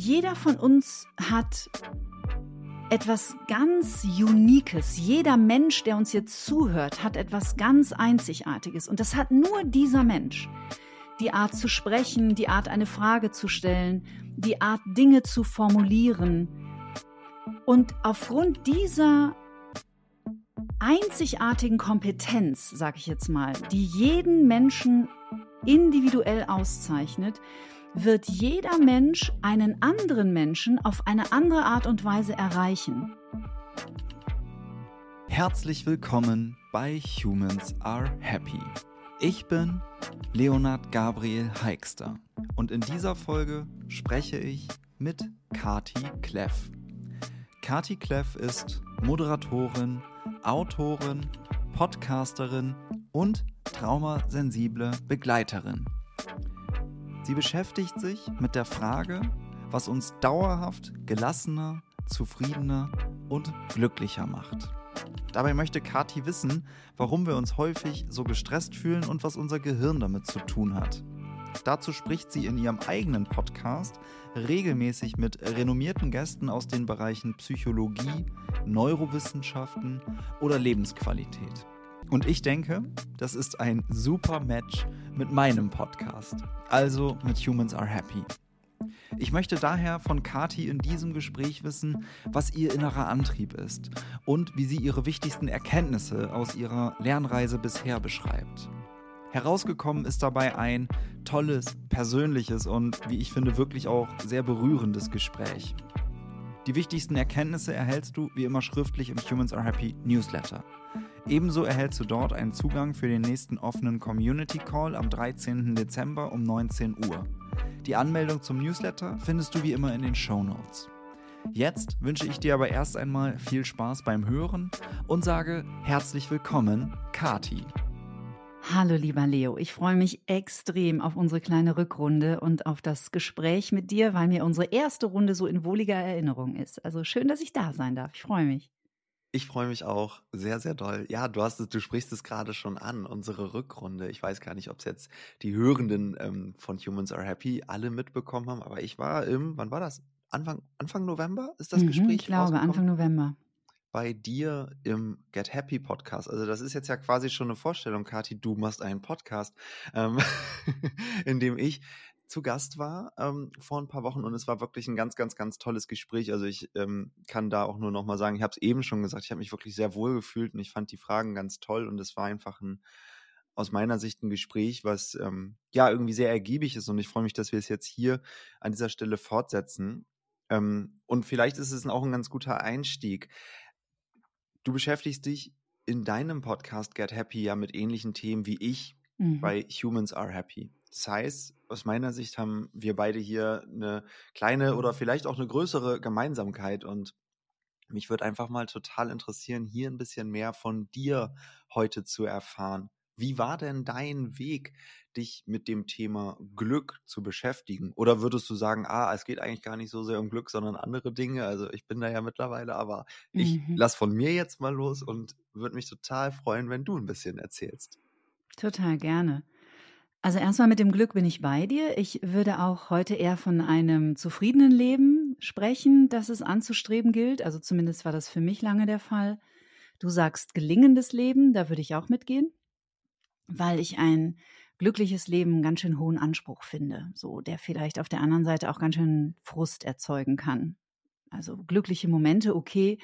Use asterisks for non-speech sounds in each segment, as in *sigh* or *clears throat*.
jeder von uns hat etwas ganz Unikes. Jeder Mensch, der uns jetzt zuhört, hat etwas ganz Einzigartiges. Und das hat nur dieser Mensch. Die Art zu sprechen, die Art eine Frage zu stellen, die Art Dinge zu formulieren. Und aufgrund dieser einzigartigen Kompetenz, sage ich jetzt mal, die jeden Menschen individuell auszeichnet, wird jeder Mensch einen anderen Menschen auf eine andere Art und Weise erreichen. Herzlich willkommen bei Humans Are Happy. Ich bin Leonard Gabriel Heikster und in dieser Folge spreche ich mit Kati Kleff. Kati Kleff ist Moderatorin, Autorin, Podcasterin und traumasensible Begleiterin. Sie beschäftigt sich mit der Frage, was uns dauerhaft gelassener, zufriedener und glücklicher macht. Dabei möchte Kati wissen, warum wir uns häufig so gestresst fühlen und was unser Gehirn damit zu tun hat. Dazu spricht sie in ihrem eigenen Podcast regelmäßig mit renommierten Gästen aus den Bereichen Psychologie, Neurowissenschaften oder Lebensqualität. Und ich denke, das ist ein super Match mit meinem Podcast, also mit Humans Are Happy. Ich möchte daher von Kati in diesem Gespräch wissen, was ihr innerer Antrieb ist und wie sie ihre wichtigsten Erkenntnisse aus ihrer Lernreise bisher beschreibt. Herausgekommen ist dabei ein tolles, persönliches und, wie ich finde, wirklich auch sehr berührendes Gespräch. Die wichtigsten Erkenntnisse erhältst du wie immer schriftlich im Humans Are Happy Newsletter. Ebenso erhältst du dort einen Zugang für den nächsten offenen Community Call am 13. Dezember um 19 Uhr. Die Anmeldung zum Newsletter findest du wie immer in den Show Notes. Jetzt wünsche ich dir aber erst einmal viel Spaß beim Hören und sage herzlich willkommen, Kati. Hallo lieber Leo, ich freue mich extrem auf unsere kleine Rückrunde und auf das Gespräch mit dir, weil mir unsere erste Runde so in wohliger Erinnerung ist. Also schön, dass ich da sein darf. Ich freue mich. Ich freue mich auch sehr, sehr doll. Ja, du hast es, du sprichst es gerade schon an, unsere Rückrunde. Ich weiß gar nicht, ob es jetzt die Hörenden ähm, von Humans Are Happy alle mitbekommen haben, aber ich war im, wann war das? Anfang, Anfang November ist das mhm, Gespräch? Ich glaube, Anfang November. Bei dir im Get Happy Podcast. Also, das ist jetzt ja quasi schon eine Vorstellung, Kathi. Du machst einen Podcast, ähm, *laughs* in dem ich zu Gast war ähm, vor ein paar Wochen und es war wirklich ein ganz, ganz, ganz tolles Gespräch. Also ich ähm, kann da auch nur noch mal sagen, ich habe es eben schon gesagt, ich habe mich wirklich sehr wohl gefühlt und ich fand die Fragen ganz toll und es war einfach ein aus meiner Sicht ein Gespräch, was ähm, ja irgendwie sehr ergiebig ist und ich freue mich, dass wir es jetzt hier an dieser Stelle fortsetzen. Ähm, und vielleicht ist es auch ein ganz guter Einstieg. Du beschäftigst dich in deinem Podcast Get Happy ja mit ähnlichen Themen wie ich mhm. bei Humans Are Happy. Das heißt, aus meiner Sicht haben wir beide hier eine kleine oder vielleicht auch eine größere Gemeinsamkeit und mich würde einfach mal total interessieren, hier ein bisschen mehr von dir heute zu erfahren. Wie war denn dein Weg, dich mit dem Thema Glück zu beschäftigen? Oder würdest du sagen, ah, es geht eigentlich gar nicht so sehr um Glück, sondern andere Dinge? Also ich bin da ja mittlerweile, aber ich mhm. lass von mir jetzt mal los und würde mich total freuen, wenn du ein bisschen erzählst. Total gerne. Also erstmal mit dem Glück bin ich bei dir. Ich würde auch heute eher von einem zufriedenen Leben sprechen, das es anzustreben gilt. Also zumindest war das für mich lange der Fall. Du sagst gelingendes Leben, da würde ich auch mitgehen, weil ich ein glückliches Leben ganz schön hohen Anspruch finde, so der vielleicht auf der anderen Seite auch ganz schön Frust erzeugen kann. Also glückliche Momente, okay,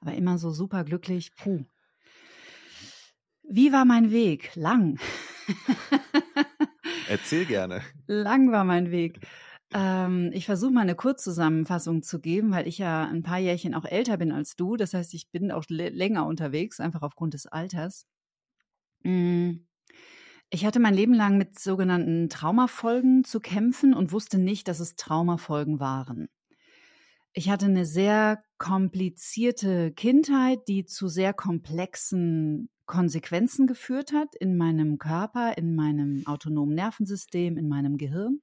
aber immer so super glücklich, puh. Wie war mein Weg? Lang. *laughs* Erzähl gerne. Lang war mein Weg. Ähm, ich versuche mal eine Kurzzusammenfassung zu geben, weil ich ja ein paar Jährchen auch älter bin als du. Das heißt, ich bin auch länger unterwegs, einfach aufgrund des Alters. Mm. Ich hatte mein Leben lang mit sogenannten Traumafolgen zu kämpfen und wusste nicht, dass es Traumafolgen waren. Ich hatte eine sehr komplizierte Kindheit, die zu sehr komplexen Konsequenzen geführt hat in meinem Körper, in meinem autonomen Nervensystem, in meinem Gehirn.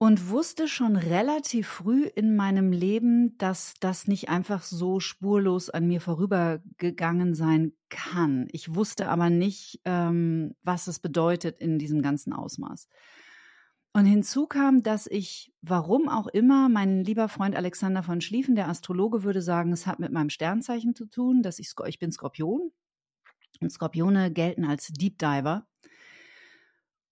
Und wusste schon relativ früh in meinem Leben, dass das nicht einfach so spurlos an mir vorübergegangen sein kann. Ich wusste aber nicht, ähm, was es bedeutet in diesem ganzen Ausmaß. Und hinzu kam, dass ich, warum auch immer, mein lieber Freund Alexander von Schlieffen, der Astrologe, würde sagen, es hat mit meinem Sternzeichen zu tun, dass ich, ich bin Skorpion. Und Skorpione gelten als Deep Diver.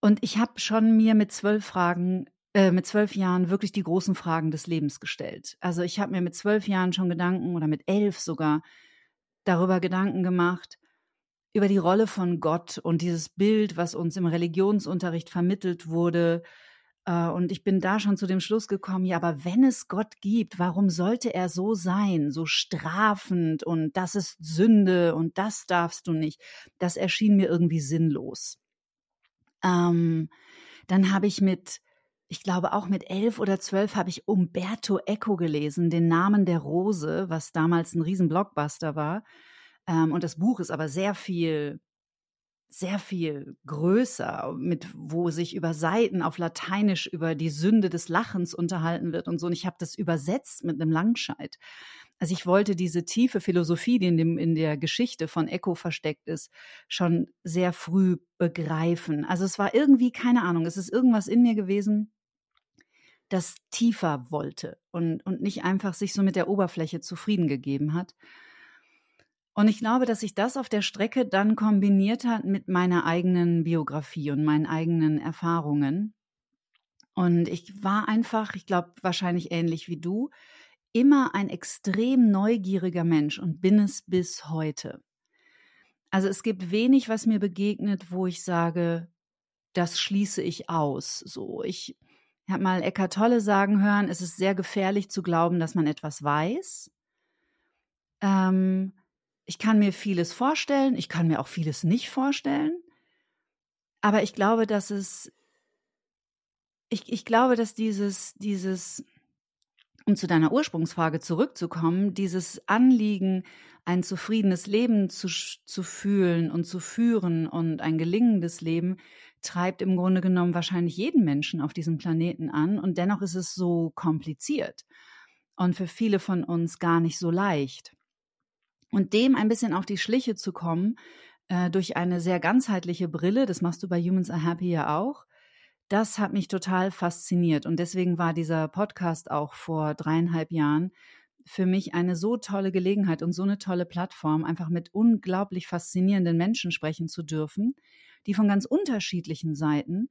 Und ich habe schon mir mit zwölf Fragen, äh, mit zwölf Jahren wirklich die großen Fragen des Lebens gestellt. Also ich habe mir mit zwölf Jahren schon Gedanken oder mit elf sogar darüber Gedanken gemacht, über die Rolle von Gott und dieses Bild, was uns im Religionsunterricht vermittelt wurde. Äh, und ich bin da schon zu dem Schluss gekommen, ja, aber wenn es Gott gibt, warum sollte er so sein, so strafend und das ist Sünde und das darfst du nicht? Das erschien mir irgendwie sinnlos. Ähm, dann habe ich mit, ich glaube auch mit elf oder zwölf habe ich Umberto Eco gelesen, den Namen der Rose, was damals ein Riesen-Blockbuster war. Ähm, und das Buch ist aber sehr viel, sehr viel größer, mit wo sich über Seiten auf Lateinisch über die Sünde des Lachens unterhalten wird und so. Und ich habe das übersetzt mit einem Langscheid. Also ich wollte diese tiefe Philosophie, die in, dem, in der Geschichte von Eco versteckt ist, schon sehr früh begreifen. Also es war irgendwie, keine Ahnung, es ist irgendwas in mir gewesen, das tiefer wollte und, und nicht einfach sich so mit der Oberfläche zufrieden gegeben hat. Und ich glaube, dass sich das auf der Strecke dann kombiniert hat mit meiner eigenen Biografie und meinen eigenen Erfahrungen. Und ich war einfach, ich glaube, wahrscheinlich ähnlich wie du, immer ein extrem neugieriger Mensch und bin es bis heute. Also es gibt wenig, was mir begegnet, wo ich sage, das schließe ich aus. So, ich habe mal Eckart Tolle sagen hören, es ist sehr gefährlich zu glauben, dass man etwas weiß. Ähm, ich kann mir vieles vorstellen, ich kann mir auch vieles nicht vorstellen. Aber ich glaube, dass es, ich, ich glaube, dass dieses, dieses, um zu deiner Ursprungsfrage zurückzukommen, dieses Anliegen, ein zufriedenes Leben zu, zu fühlen und zu führen und ein gelingendes Leben, treibt im Grunde genommen wahrscheinlich jeden Menschen auf diesem Planeten an. Und dennoch ist es so kompliziert und für viele von uns gar nicht so leicht. Und dem ein bisschen auf die Schliche zu kommen, äh, durch eine sehr ganzheitliche Brille, das machst du bei Humans Are Happy ja auch, das hat mich total fasziniert. Und deswegen war dieser Podcast auch vor dreieinhalb Jahren für mich eine so tolle Gelegenheit und so eine tolle Plattform, einfach mit unglaublich faszinierenden Menschen sprechen zu dürfen, die von ganz unterschiedlichen Seiten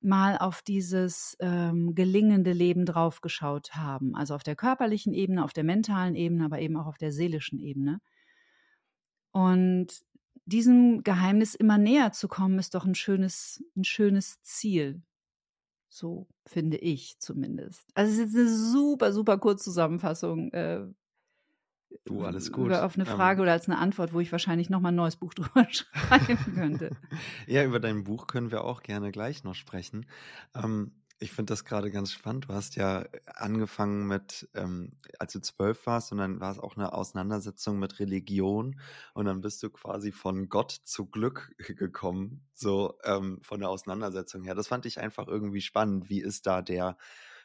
mal auf dieses ähm, gelingende Leben draufgeschaut haben. Also auf der körperlichen Ebene, auf der mentalen Ebene, aber eben auch auf der seelischen Ebene. Und diesem Geheimnis immer näher zu kommen, ist doch ein schönes, ein schönes Ziel. So finde ich zumindest. Also es ist eine super, super Kurzzusammenfassung äh, Du, alles gut. Oder auf eine ähm, Frage ähm, oder als eine Antwort, wo ich wahrscheinlich nochmal ein neues Buch *laughs* drüber schreiben könnte. ja, über dein Buch können wir auch gerne gleich noch sprechen. Ähm, ich finde das gerade ganz spannend. Du hast ja angefangen mit, ähm, als du zwölf warst, und dann war es auch eine Auseinandersetzung mit Religion. Und dann bist du quasi von Gott zu Glück *laughs* gekommen, so ähm, von der Auseinandersetzung her. Das fand ich einfach irgendwie spannend. Wie ist da der,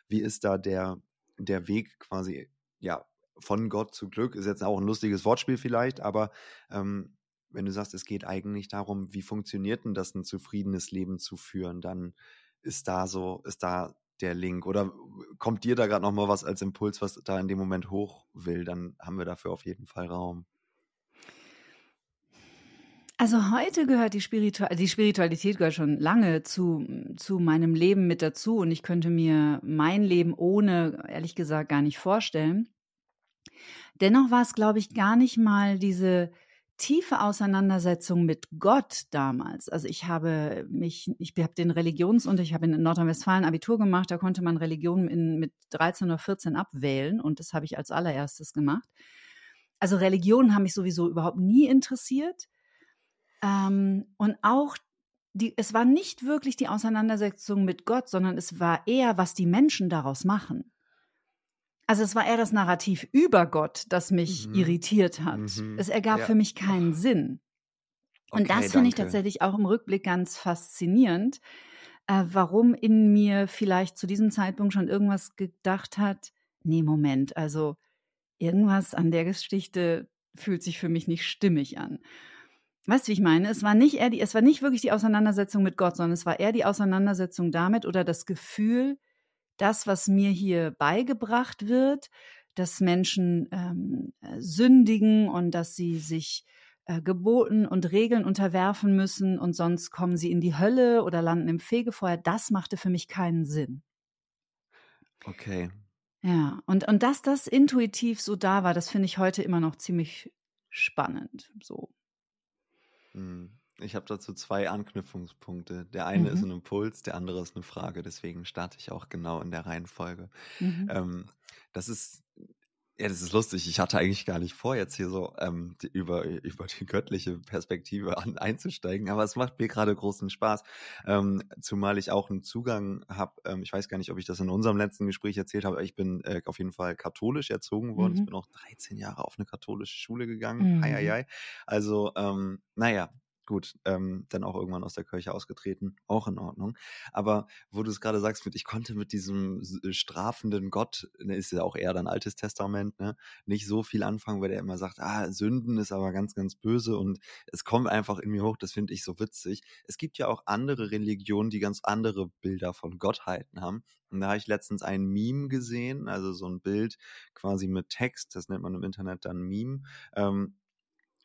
wie ist da der, der Weg quasi, ja, von Gott zu Glück ist jetzt auch ein lustiges Wortspiel vielleicht, aber ähm, wenn du sagst, es geht eigentlich darum, wie funktioniert denn das, ein zufriedenes Leben zu führen, dann ist da so, ist da der Link oder kommt dir da gerade noch mal was als Impuls, was da in dem Moment hoch will, dann haben wir dafür auf jeden Fall Raum. Also heute gehört die, Spiritu die Spiritualität gehört schon lange zu, zu meinem Leben mit dazu und ich könnte mir mein Leben ohne, ehrlich gesagt, gar nicht vorstellen. Dennoch war es, glaube ich, gar nicht mal diese tiefe Auseinandersetzung mit Gott damals. Also ich habe mich, ich habe den Religionsunterricht, ich habe in Nordrhein-Westfalen Abitur gemacht, da konnte man Religion in, mit 13 oder 14 abwählen und das habe ich als allererstes gemacht. Also Religionen haben mich sowieso überhaupt nie interessiert. Ähm, und auch die, es war nicht wirklich die Auseinandersetzung mit Gott, sondern es war eher, was die Menschen daraus machen. Also es war eher das Narrativ über Gott, das mich mhm. irritiert hat. Mhm. Es ergab ja. für mich keinen Sinn. Und okay, das finde ich tatsächlich auch im Rückblick ganz faszinierend, äh, warum in mir vielleicht zu diesem Zeitpunkt schon irgendwas gedacht hat, nee, Moment, also irgendwas an der Geschichte fühlt sich für mich nicht stimmig an. weißt du, wie ich meine? Es war nicht eher die, es war nicht wirklich die Auseinandersetzung mit Gott, sondern es war eher die Auseinandersetzung damit oder das Gefühl, das, was mir hier beigebracht wird, dass Menschen ähm, sündigen und dass sie sich äh, Geboten und Regeln unterwerfen müssen und sonst kommen sie in die Hölle oder landen im Fegefeuer, das machte für mich keinen Sinn. Okay. Ja, und, und dass das intuitiv so da war, das finde ich heute immer noch ziemlich spannend. So. Hm. Ich habe dazu zwei Anknüpfungspunkte. Der eine mhm. ist ein Impuls, der andere ist eine Frage. Deswegen starte ich auch genau in der Reihenfolge. Mhm. Ähm, das ist ja, das ist lustig. Ich hatte eigentlich gar nicht vor, jetzt hier so ähm, die, über, über die göttliche Perspektive an, einzusteigen, aber es macht mir gerade großen Spaß, ähm, zumal ich auch einen Zugang habe. Ähm, ich weiß gar nicht, ob ich das in unserem letzten Gespräch erzählt habe, ich bin äh, auf jeden Fall katholisch erzogen worden. Mhm. Ich bin auch 13 Jahre auf eine katholische Schule gegangen. Mhm. Hei, hei, hei. Also, ähm, naja, gut, ähm, dann auch irgendwann aus der Kirche ausgetreten, auch in Ordnung. Aber wo du es gerade sagst, mit, ich konnte mit diesem äh, strafenden Gott, ne, ist ja auch eher dann Altes Testament, ne, nicht so viel anfangen, weil der immer sagt, ah, Sünden ist aber ganz, ganz böse und es kommt einfach in mir hoch, das finde ich so witzig. Es gibt ja auch andere Religionen, die ganz andere Bilder von Gottheiten haben. Und da habe ich letztens ein Meme gesehen, also so ein Bild quasi mit Text, das nennt man im Internet dann Meme. Ähm,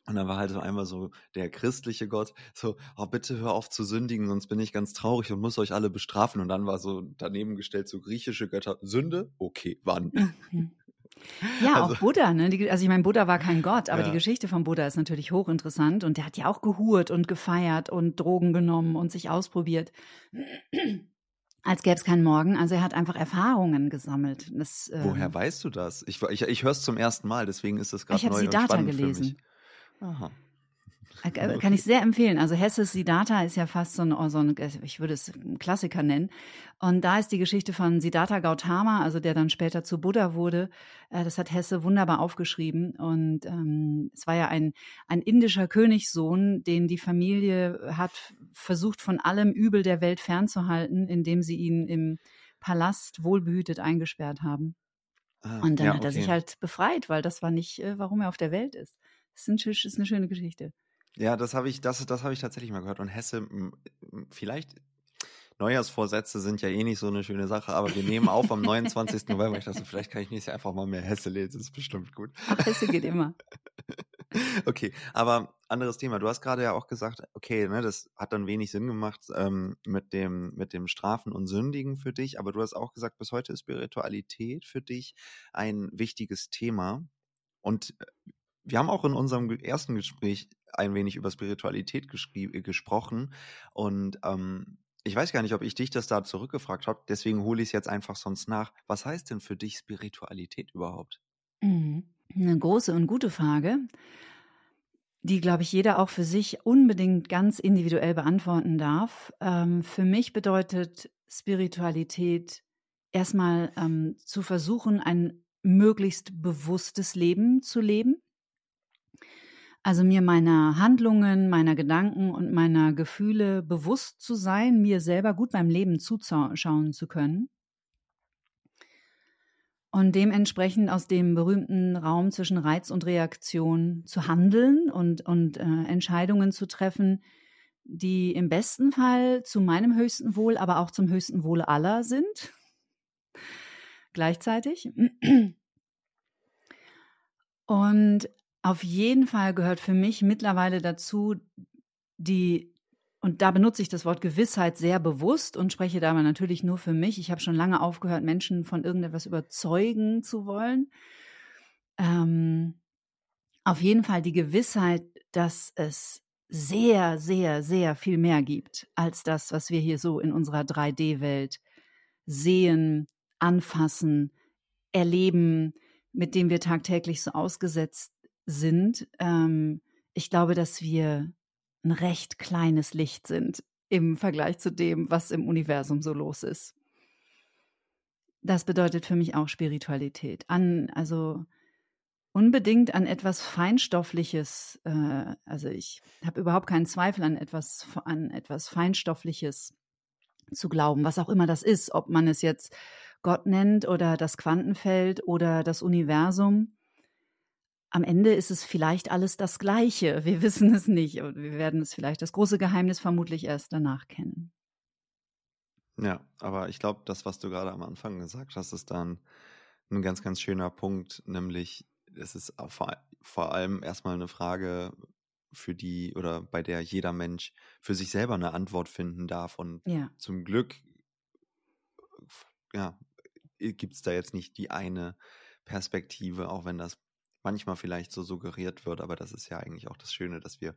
und dann war halt so einmal so der christliche Gott, so, oh, bitte hör auf zu sündigen, sonst bin ich ganz traurig und muss euch alle bestrafen. Und dann war so daneben gestellt so griechische Götter, Sünde? Okay, wann? *laughs* Ja, also, auch Buddha, ne? Die, also ich meine, Buddha war kein Gott, aber ja. die Geschichte von Buddha ist natürlich hochinteressant und der hat ja auch gehurt und gefeiert und Drogen genommen und sich ausprobiert. *clears throat* Als gäbe es keinen Morgen. Also er hat einfach Erfahrungen gesammelt. Das, Woher ähm, weißt du das? Ich, ich, ich höre es zum ersten Mal, deswegen ist es gerade neu und spannend gelesen. für mich. Aha. Äh, kann ich sehr empfehlen. Also Hesses Siddhartha ist ja fast so ein, so ein, ich würde es einen Klassiker nennen. Und da ist die Geschichte von Siddhartha Gautama, also der dann später zu Buddha wurde. Äh, das hat Hesse wunderbar aufgeschrieben. Und ähm, es war ja ein, ein indischer Königssohn, den die Familie hat versucht, von allem Übel der Welt fernzuhalten, indem sie ihn im Palast wohlbehütet eingesperrt haben. Ah, und dann ja, hat er sich halt befreit, weil das war nicht, äh, warum er auf der Welt ist. Das ist eine schöne Geschichte. Ja, das habe ich, das, das habe ich tatsächlich mal gehört. Und Hesse, vielleicht Neujahrsvorsätze sind ja eh nicht so eine schöne Sache, aber wir nehmen auf am 29. November. Ich dachte, vielleicht kann ich nächstes Jahr einfach mal mehr Hesse lesen. Das ist bestimmt gut. Ach, Hesse geht immer. *laughs* okay, aber anderes Thema. Du hast gerade ja auch gesagt, okay, ne, das hat dann wenig Sinn gemacht ähm, mit dem mit dem Strafen und Sündigen für dich. Aber du hast auch gesagt, bis heute ist Spiritualität für dich ein wichtiges Thema. Und äh, wir haben auch in unserem ersten Gespräch ein wenig über Spiritualität äh, gesprochen und ähm, ich weiß gar nicht, ob ich dich das da zurückgefragt habe, deswegen hole ich es jetzt einfach sonst nach. Was heißt denn für dich Spiritualität überhaupt? Mhm. Eine große und gute Frage, die, glaube ich, jeder auch für sich unbedingt ganz individuell beantworten darf. Ähm, für mich bedeutet Spiritualität erstmal ähm, zu versuchen, ein möglichst bewusstes Leben zu leben. Also mir meiner Handlungen, meiner Gedanken und meiner Gefühle bewusst zu sein, mir selber gut beim Leben zuschauen zu können. Und dementsprechend aus dem berühmten Raum zwischen Reiz und Reaktion zu handeln und, und äh, Entscheidungen zu treffen, die im besten Fall zu meinem höchsten Wohl, aber auch zum höchsten Wohle aller sind. Gleichzeitig. Und auf jeden Fall gehört für mich mittlerweile dazu, die, und da benutze ich das Wort Gewissheit sehr bewusst und spreche da aber natürlich nur für mich. Ich habe schon lange aufgehört, Menschen von irgendetwas überzeugen zu wollen. Ähm, auf jeden Fall die Gewissheit, dass es sehr, sehr, sehr viel mehr gibt als das, was wir hier so in unserer 3D-Welt sehen, anfassen, erleben, mit dem wir tagtäglich so ausgesetzt sind. Ähm, ich glaube, dass wir ein recht kleines Licht sind im Vergleich zu dem, was im Universum so los ist. Das bedeutet für mich auch Spiritualität. An, also unbedingt an etwas Feinstoffliches. Äh, also ich habe überhaupt keinen Zweifel an etwas, an etwas Feinstoffliches zu glauben, was auch immer das ist, ob man es jetzt Gott nennt oder das Quantenfeld oder das Universum. Am Ende ist es vielleicht alles das Gleiche. Wir *laughs* wissen es nicht und wir werden es vielleicht das große Geheimnis vermutlich erst danach kennen. Ja, aber ich glaube, das, was du gerade am Anfang gesagt hast, ist dann ein ganz, ganz schöner Punkt, nämlich es ist vor, vor allem erstmal eine Frage, für die oder bei der jeder Mensch für sich selber eine Antwort finden darf. Und ja. zum Glück ja, gibt es da jetzt nicht die eine Perspektive, auch wenn das manchmal vielleicht so suggeriert wird, aber das ist ja eigentlich auch das Schöne, dass wir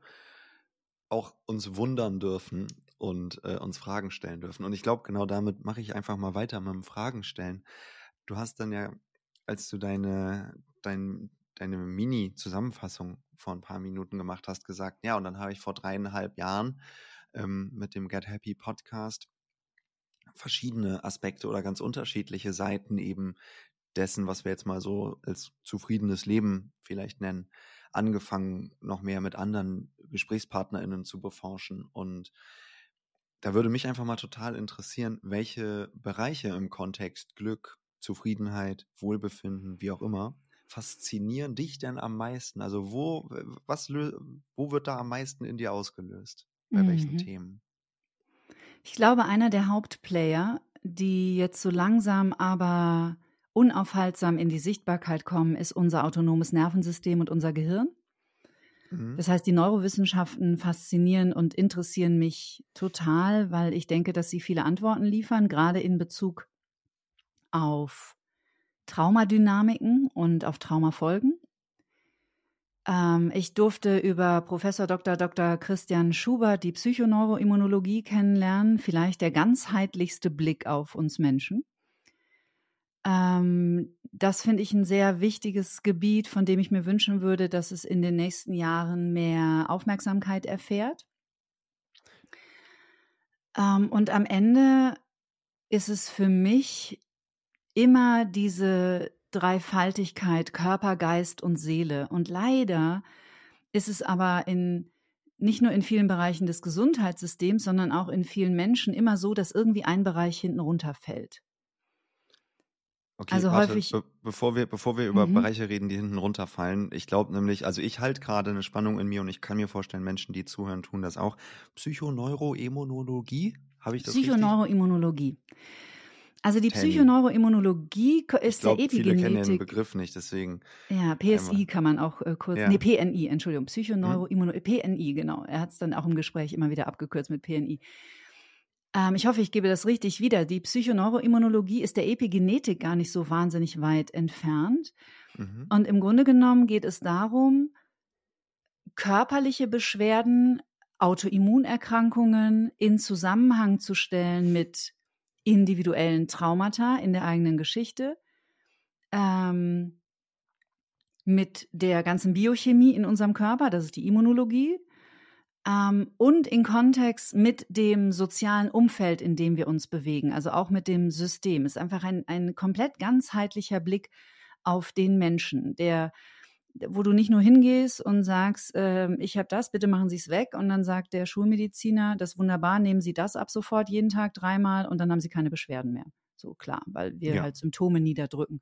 auch uns wundern dürfen und äh, uns Fragen stellen dürfen. Und ich glaube, genau damit mache ich einfach mal weiter mit dem Fragen stellen. Du hast dann ja, als du deine, dein, deine Mini-Zusammenfassung vor ein paar Minuten gemacht hast, gesagt, ja, und dann habe ich vor dreieinhalb Jahren ähm, mit dem Get Happy Podcast verschiedene Aspekte oder ganz unterschiedliche Seiten eben dessen, was wir jetzt mal so als zufriedenes Leben vielleicht nennen, angefangen, noch mehr mit anderen GesprächspartnerInnen zu beforschen. Und da würde mich einfach mal total interessieren, welche Bereiche im Kontext Glück, Zufriedenheit, Wohlbefinden, wie auch immer, faszinieren dich denn am meisten? Also wo, was, wo wird da am meisten in dir ausgelöst? Bei mhm. welchen Themen? Ich glaube, einer der Hauptplayer, die jetzt so langsam aber unaufhaltsam in die Sichtbarkeit kommen, ist unser autonomes Nervensystem und unser Gehirn. Mhm. Das heißt, die Neurowissenschaften faszinieren und interessieren mich total, weil ich denke, dass sie viele Antworten liefern, gerade in Bezug auf Traumadynamiken und auf Traumafolgen. Ähm, ich durfte über Professor Dr. Dr. Christian Schubert die Psychoneuroimmunologie kennenlernen, vielleicht der ganzheitlichste Blick auf uns Menschen. Ähm, das finde ich ein sehr wichtiges Gebiet, von dem ich mir wünschen würde, dass es in den nächsten Jahren mehr Aufmerksamkeit erfährt. Ähm, und am Ende ist es für mich immer diese Dreifaltigkeit Körper, Geist und Seele. Und leider ist es aber in nicht nur in vielen Bereichen des Gesundheitssystems, sondern auch in vielen Menschen immer so, dass irgendwie ein Bereich hinten runterfällt. Okay, also warte, häufig. Be bevor wir, bevor wir über mhm. Bereiche reden, die hinten runterfallen, ich glaube nämlich, also ich halte gerade eine Spannung in mir und ich kann mir vorstellen, Menschen, die zuhören, tun das auch. Psychoneuroimmunologie, habe ich das Psychoneuroimmunologie. Also die Psychoneuroimmunologie ist glaub, der Epigenetik. Viele kennen den Begriff nicht, deswegen. Ja, PSI kann man auch äh, kurz, ja. nee, PNI, Entschuldigung, Psychoneuroimmunologie, hm? PNI, genau. Er hat es dann auch im Gespräch immer wieder abgekürzt mit PNI. Ähm, ich hoffe, ich gebe das richtig wieder. Die Psychoneuroimmunologie ist der Epigenetik gar nicht so wahnsinnig weit entfernt. Mhm. Und im Grunde genommen geht es darum, körperliche Beschwerden, Autoimmunerkrankungen in Zusammenhang zu stellen mit individuellen Traumata in der eigenen Geschichte, ähm, mit der ganzen Biochemie in unserem Körper, das ist die Immunologie, ähm, und in Kontext mit dem sozialen Umfeld, in dem wir uns bewegen, also auch mit dem System. Es ist einfach ein, ein komplett ganzheitlicher Blick auf den Menschen, der wo du nicht nur hingehst und sagst, äh, ich habe das, bitte machen Sie es weg. Und dann sagt der Schulmediziner, das ist wunderbar, nehmen Sie das ab sofort jeden Tag dreimal und dann haben Sie keine Beschwerden mehr. So klar, weil wir ja. halt Symptome niederdrücken.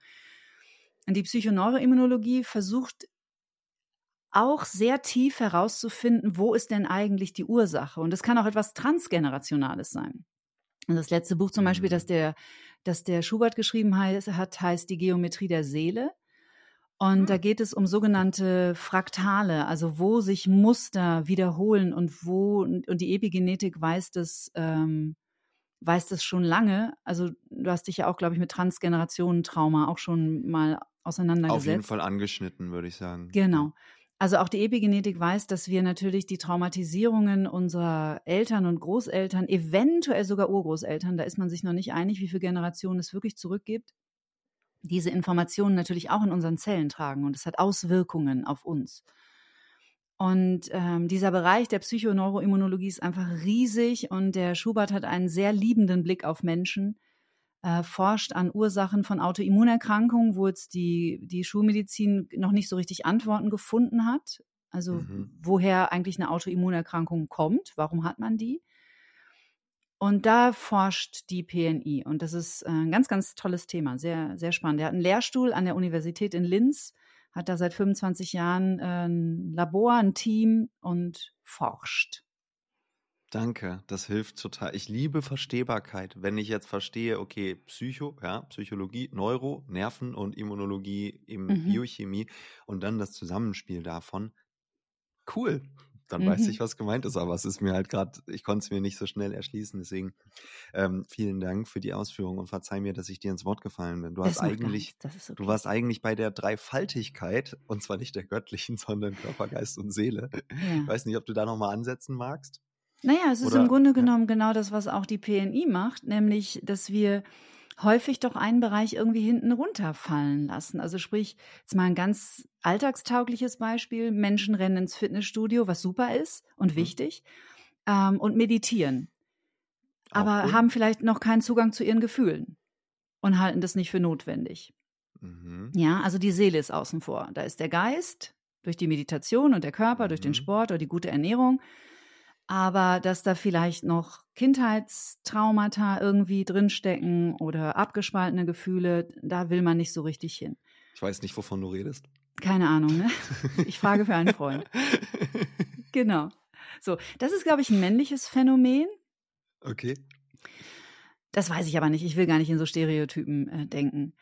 Und die Psychoneuroimmunologie versucht auch sehr tief herauszufinden, wo ist denn eigentlich die Ursache? Und es kann auch etwas Transgenerationales sein. Und das letzte Buch zum Beispiel, das mhm. der, das der Schubert geschrieben hat, heißt Die Geometrie der Seele. Und mhm. da geht es um sogenannte Fraktale, also wo sich Muster wiederholen und wo, und die Epigenetik weiß das, ähm, weiß das schon lange. Also du hast dich ja auch, glaube ich, mit Transgenerationentrauma auch schon mal auseinandergesetzt. Auf jeden Fall angeschnitten, würde ich sagen. Genau. Also auch die Epigenetik weiß, dass wir natürlich die Traumatisierungen unserer Eltern und Großeltern, eventuell sogar Urgroßeltern, da ist man sich noch nicht einig, wie viele Generationen es wirklich zurückgibt, diese Informationen natürlich auch in unseren Zellen tragen und es hat Auswirkungen auf uns. Und ähm, dieser Bereich der Psychoneuroimmunologie ist einfach riesig und der Schubert hat einen sehr liebenden Blick auf Menschen äh, forscht an Ursachen von Autoimmunerkrankungen, wo jetzt die, die Schulmedizin noch nicht so richtig Antworten gefunden hat. Also mhm. woher eigentlich eine Autoimmunerkrankung kommt, warum hat man die? Und da forscht die PNI und das ist ein ganz, ganz tolles Thema, sehr, sehr spannend. Er hat einen Lehrstuhl an der Universität in Linz, hat da seit 25 Jahren äh, ein Labor, ein Team und forscht. Danke, das hilft total. Ich liebe Verstehbarkeit. Wenn ich jetzt verstehe, okay, Psycho, ja, Psychologie, Neuro, Nerven und Immunologie, eben mhm. Biochemie und dann das Zusammenspiel davon. Cool. Dann mhm. weiß ich, was gemeint ist, aber es ist mir halt gerade, ich konnte es mir nicht so schnell erschließen. Deswegen ähm, vielen Dank für die Ausführung und verzeih mir, dass ich dir ins Wort gefallen bin. Du das hast eigentlich, okay. du warst eigentlich bei der Dreifaltigkeit und zwar nicht der göttlichen, *laughs* sondern Körper, Geist und Seele. Ja. Ich weiß nicht, ob du da nochmal ansetzen magst. Naja, es ist Oder, im Grunde genommen ja. genau das, was auch die PNI macht, nämlich, dass wir häufig doch einen Bereich irgendwie hinten runterfallen lassen. Also sprich, jetzt mal ein ganz alltagstaugliches Beispiel. Menschen rennen ins Fitnessstudio, was super ist und mhm. wichtig, ähm, und meditieren. aber haben vielleicht noch keinen Zugang zu ihren Gefühlen und halten das nicht für notwendig. Mhm. Ja, also die Seele ist außen vor. Da ist der Geist durch die Meditation und der Körper, mhm. durch den mhm. Sport oder die gute Ernährung aber dass da vielleicht noch Kindheitstraumata irgendwie drinstecken oder abgespaltene Gefühle, da will man nicht so richtig hin. Ich weiß nicht, wovon du redest. Keine Ahnung, ne? *laughs* Ich frage für einen Freund. genau. So, das ist, glaube ich, ein männliches Phänomen. Okay. Das weiß ich aber nicht. Ich will gar nicht in so Stereotypen äh, denken.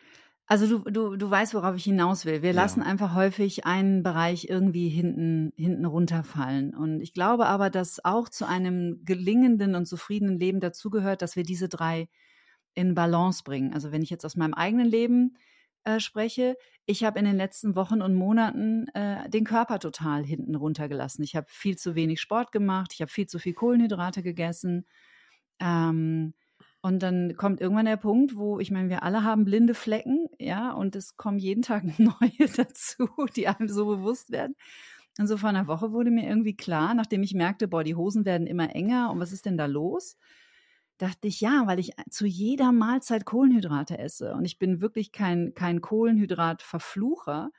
Also du, du, du weißt, worauf ich hinaus will. Wir lassen ja. einfach häufig einen Bereich irgendwie hinten, hinten runterfallen. Und ich glaube aber, dass auch zu einem gelingenden und zufriedenen Leben dazugehört, dass wir diese drei in Balance bringen. Also wenn ich jetzt aus meinem eigenen Leben äh, spreche, ich habe in den letzten Wochen und Monaten äh, den Körper total hinten runtergelassen. Ich habe viel zu wenig Sport gemacht, ich habe viel zu viel Kohlenhydrate gegessen. Ähm, und dann kommt irgendwann der Punkt, wo, ich meine, wir alle haben blinde Flecken, ja, und es kommen jeden Tag *laughs* neue dazu, die einem so bewusst werden. Und so vor einer Woche wurde mir irgendwie klar, nachdem ich merkte, boah, die Hosen werden immer enger und was ist denn da los? Dachte ich, ja, weil ich zu jeder Mahlzeit Kohlenhydrate esse. Und ich bin wirklich kein, kein Kohlenhydratverflucher.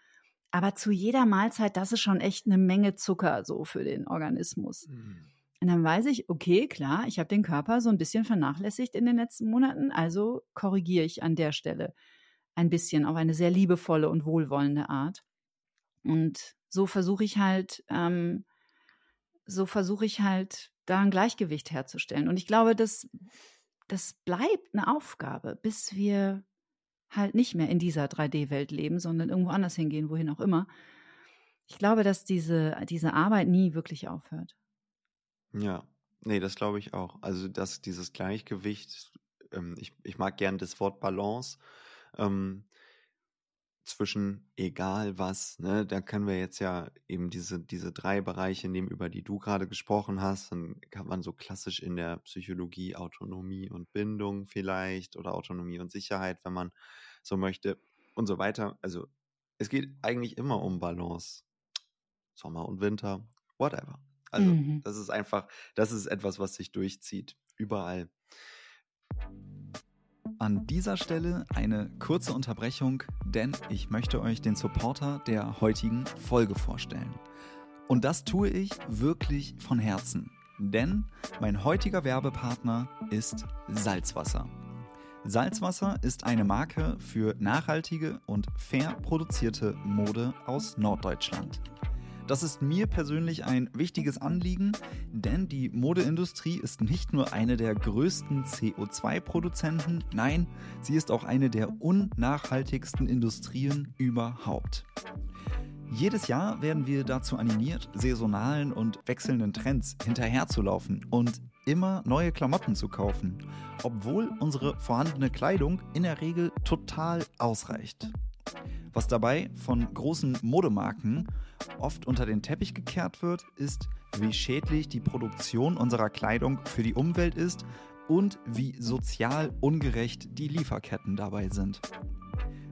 Aber zu jeder Mahlzeit, das ist schon echt eine Menge Zucker so für den Organismus. Mhm. Und dann weiß ich, okay, klar, ich habe den Körper so ein bisschen vernachlässigt in den letzten Monaten, also korrigiere ich an der Stelle ein bisschen auf eine sehr liebevolle und wohlwollende Art. Und so versuche ich halt, ähm, so versuche ich halt, da ein Gleichgewicht herzustellen. Und ich glaube, das, das bleibt eine Aufgabe, bis wir halt nicht mehr in dieser 3D-Welt leben, sondern irgendwo anders hingehen, wohin auch immer. Ich glaube, dass diese, diese Arbeit nie wirklich aufhört. Ja, nee, das glaube ich auch. Also, dass dieses Gleichgewicht, ähm, ich, ich mag gern das Wort Balance, ähm, zwischen egal was, ne, da können wir jetzt ja eben diese, diese drei Bereiche nehmen, über die du gerade gesprochen hast. Dann kann man so klassisch in der Psychologie Autonomie und Bindung vielleicht oder Autonomie und Sicherheit, wenn man so möchte und so weiter. Also es geht eigentlich immer um Balance. Sommer und Winter, whatever. Also mhm. das ist einfach, das ist etwas, was sich durchzieht, überall. An dieser Stelle eine kurze Unterbrechung, denn ich möchte euch den Supporter der heutigen Folge vorstellen. Und das tue ich wirklich von Herzen, denn mein heutiger Werbepartner ist Salzwasser. Salzwasser ist eine Marke für nachhaltige und fair produzierte Mode aus Norddeutschland. Das ist mir persönlich ein wichtiges Anliegen, denn die Modeindustrie ist nicht nur eine der größten CO2-Produzenten, nein, sie ist auch eine der unnachhaltigsten Industrien überhaupt. Jedes Jahr werden wir dazu animiert, saisonalen und wechselnden Trends hinterherzulaufen und immer neue Klamotten zu kaufen, obwohl unsere vorhandene Kleidung in der Regel total ausreicht. Was dabei von großen Modemarken oft unter den Teppich gekehrt wird, ist, wie schädlich die Produktion unserer Kleidung für die Umwelt ist und wie sozial ungerecht die Lieferketten dabei sind.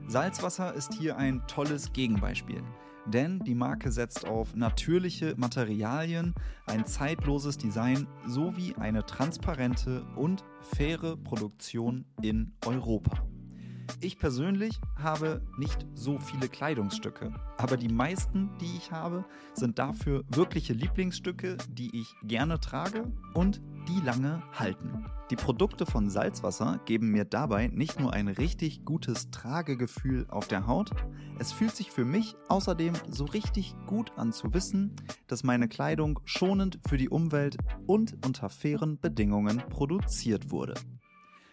Salzwasser ist hier ein tolles Gegenbeispiel, denn die Marke setzt auf natürliche Materialien, ein zeitloses Design sowie eine transparente und faire Produktion in Europa. Ich persönlich habe nicht so viele Kleidungsstücke, aber die meisten, die ich habe, sind dafür wirkliche Lieblingsstücke, die ich gerne trage und die lange halten. Die Produkte von Salzwasser geben mir dabei nicht nur ein richtig gutes Tragegefühl auf der Haut, es fühlt sich für mich außerdem so richtig gut an zu wissen, dass meine Kleidung schonend für die Umwelt und unter fairen Bedingungen produziert wurde.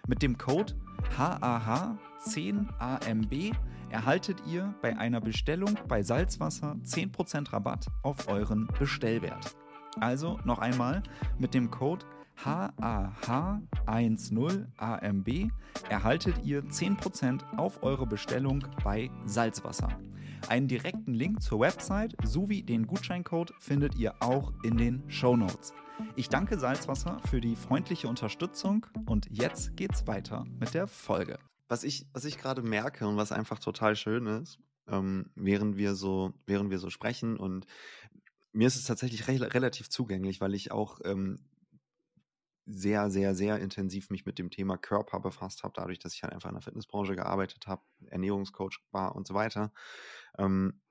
Mit dem Code HAH10AMB erhaltet ihr bei einer Bestellung bei Salzwasser 10% Rabatt auf euren Bestellwert. Also noch einmal mit dem Code HAH10AMB erhaltet ihr 10% auf eure Bestellung bei Salzwasser. Einen direkten Link zur Website sowie den Gutscheincode findet ihr auch in den Show Notes. Ich danke Salzwasser für die freundliche Unterstützung und jetzt geht's weiter mit der Folge. Was ich, was ich gerade merke und was einfach total schön ist, ähm, während wir so, während wir so sprechen und mir ist es tatsächlich re relativ zugänglich, weil ich auch ähm, sehr, sehr, sehr intensiv mich mit dem Thema Körper befasst habe, dadurch, dass ich halt einfach in der Fitnessbranche gearbeitet habe, Ernährungscoach war und so weiter. Ähm,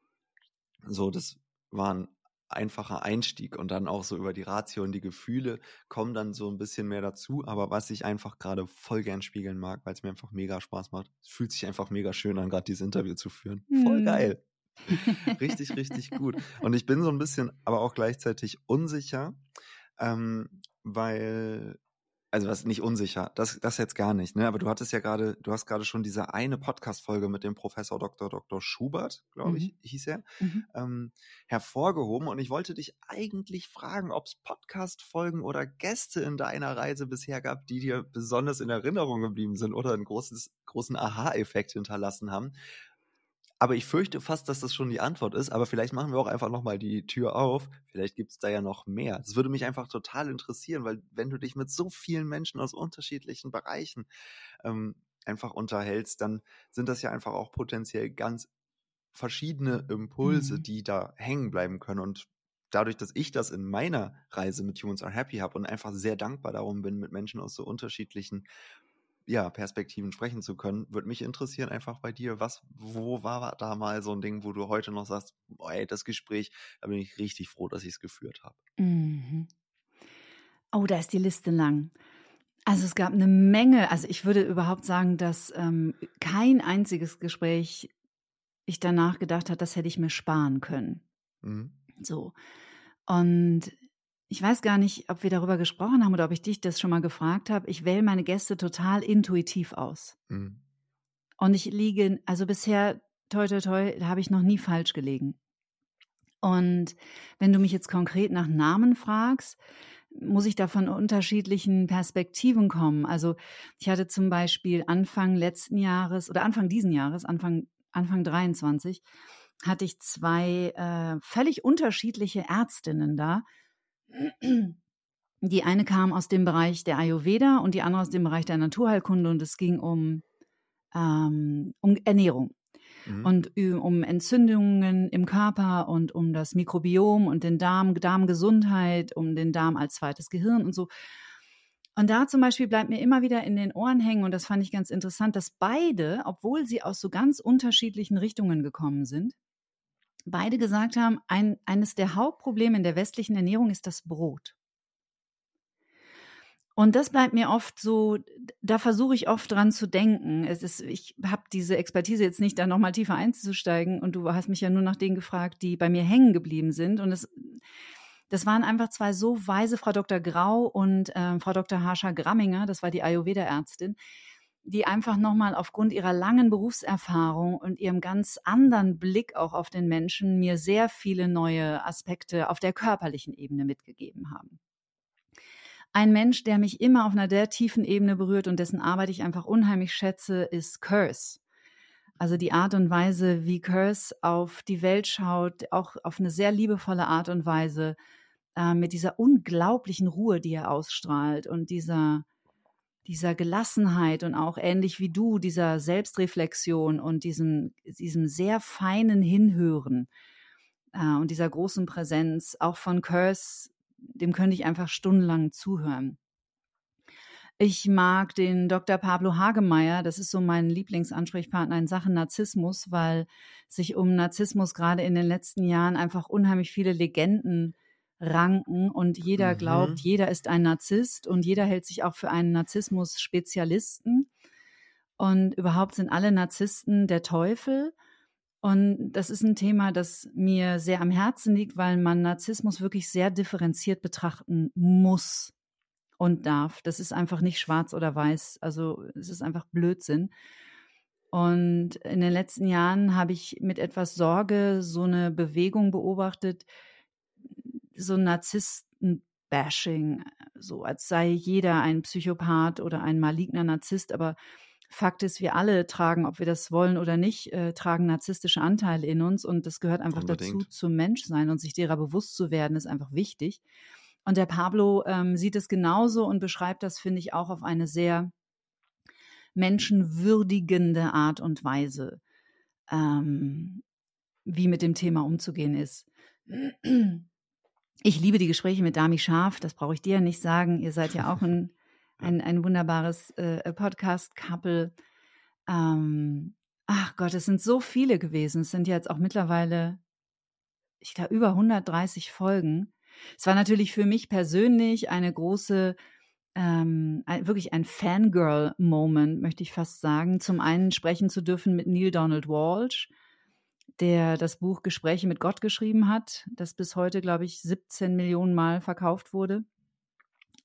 so, das war ein einfacher Einstieg und dann auch so über die Ratio und die Gefühle kommen dann so ein bisschen mehr dazu. Aber was ich einfach gerade voll gern spiegeln mag, weil es mir einfach mega Spaß macht, es fühlt sich einfach mega schön an, gerade dieses Interview zu führen. Voll hm. geil. *laughs* richtig, richtig gut. Und ich bin so ein bisschen, aber auch gleichzeitig unsicher, ähm, weil also was nicht unsicher, das, das jetzt gar nicht, ne? Aber du hattest ja gerade, du hast gerade schon diese eine Podcast-Folge mit dem Professor Dr. Dr. Schubert, glaube ich, mhm. hieß er, mhm. ähm, hervorgehoben. Und ich wollte dich eigentlich fragen, ob es Podcast-Folgen oder Gäste in deiner Reise bisher gab, die dir besonders in Erinnerung geblieben sind oder einen großes, großen Aha-Effekt hinterlassen haben. Aber ich fürchte fast, dass das schon die Antwort ist. Aber vielleicht machen wir auch einfach nochmal die Tür auf. Vielleicht gibt es da ja noch mehr. Das würde mich einfach total interessieren, weil wenn du dich mit so vielen Menschen aus unterschiedlichen Bereichen ähm, einfach unterhältst, dann sind das ja einfach auch potenziell ganz verschiedene Impulse, mhm. die da hängen bleiben können. Und dadurch, dass ich das in meiner Reise mit Humans Are Happy habe und einfach sehr dankbar darum bin, mit Menschen aus so unterschiedlichen ja, Perspektiven sprechen zu können, würde mich interessieren einfach bei dir, was, wo war da mal so ein Ding, wo du heute noch sagst, boah, ey, das Gespräch, da bin ich richtig froh, dass ich es geführt habe. Mhm. Oh, da ist die Liste lang. Also es gab eine Menge, also ich würde überhaupt sagen, dass ähm, kein einziges Gespräch ich danach gedacht habe, das hätte ich mir sparen können. Mhm. So. Und ich weiß gar nicht, ob wir darüber gesprochen haben oder ob ich dich das schon mal gefragt habe. Ich wähle meine Gäste total intuitiv aus. Mhm. Und ich liege, also bisher, toi, toi, toi, da habe ich noch nie falsch gelegen. Und wenn du mich jetzt konkret nach Namen fragst, muss ich da von unterschiedlichen Perspektiven kommen. Also ich hatte zum Beispiel Anfang letzten Jahres oder Anfang diesen Jahres, Anfang, Anfang 23, hatte ich zwei äh, völlig unterschiedliche Ärztinnen da, die eine kam aus dem Bereich der Ayurveda und die andere aus dem Bereich der Naturheilkunde und es ging um, ähm, um Ernährung mhm. und um Entzündungen im Körper und um das Mikrobiom und den Darm, Darmgesundheit, um den Darm als zweites Gehirn und so. Und da zum Beispiel bleibt mir immer wieder in den Ohren hängen, und das fand ich ganz interessant, dass beide, obwohl sie aus so ganz unterschiedlichen Richtungen gekommen sind, beide gesagt haben, ein, eines der Hauptprobleme in der westlichen Ernährung ist das Brot. Und das bleibt mir oft so, da versuche ich oft dran zu denken. Es ist, ich habe diese Expertise jetzt nicht, da nochmal tiefer einzusteigen. Und du hast mich ja nur nach denen gefragt, die bei mir hängen geblieben sind. Und es, das waren einfach zwei so weise, Frau Dr. Grau und äh, Frau Dr. Harscha Gramminger, das war die Ayurveda-Ärztin, die einfach nochmal aufgrund ihrer langen Berufserfahrung und ihrem ganz anderen Blick auch auf den Menschen mir sehr viele neue Aspekte auf der körperlichen Ebene mitgegeben haben. Ein Mensch, der mich immer auf einer der tiefen Ebene berührt und dessen Arbeit ich einfach unheimlich schätze, ist Curse. Also die Art und Weise, wie Curse auf die Welt schaut, auch auf eine sehr liebevolle Art und Weise, äh, mit dieser unglaublichen Ruhe, die er ausstrahlt und dieser dieser Gelassenheit und auch ähnlich wie du, dieser Selbstreflexion und diesem, diesem sehr feinen Hinhören äh, und dieser großen Präsenz, auch von Curse, dem könnte ich einfach stundenlang zuhören. Ich mag den Dr. Pablo Hagemeyer, das ist so mein Lieblingsansprechpartner in Sachen Narzissmus, weil sich um Narzissmus gerade in den letzten Jahren einfach unheimlich viele Legenden ranken und jeder mhm. glaubt, jeder ist ein Narzisst und jeder hält sich auch für einen Narzissmus-Spezialisten. Und überhaupt sind alle Narzissten der Teufel. Und das ist ein Thema, das mir sehr am Herzen liegt, weil man Narzissmus wirklich sehr differenziert betrachten muss und darf. Das ist einfach nicht schwarz oder weiß. Also es ist einfach Blödsinn. Und in den letzten Jahren habe ich mit etwas Sorge so eine Bewegung beobachtet, so Narzissten-Bashing, so als sei jeder ein Psychopath oder ein maligner Narzisst, aber Fakt ist, wir alle tragen, ob wir das wollen oder nicht, äh, tragen narzisstische Anteile in uns und das gehört einfach Unbedingt. dazu, zum Menschsein und sich derer bewusst zu werden, ist einfach wichtig. Und der Pablo ähm, sieht es genauso und beschreibt das, finde ich, auch auf eine sehr menschenwürdigende Art und Weise, ähm, wie mit dem Thema umzugehen ist. Ich liebe die Gespräche mit Dami Scharf, das brauche ich dir nicht sagen. Ihr seid ja auch ein, *laughs* ein, ein wunderbares äh, Podcast-Couple. Ähm, ach Gott, es sind so viele gewesen. Es sind jetzt auch mittlerweile, ich glaube, über 130 Folgen. Es war natürlich für mich persönlich eine große, ähm, ein, wirklich ein Fangirl-Moment, möchte ich fast sagen. Zum einen sprechen zu dürfen mit Neil Donald Walsh, der das Buch Gespräche mit Gott geschrieben hat, das bis heute, glaube ich, 17 Millionen Mal verkauft wurde.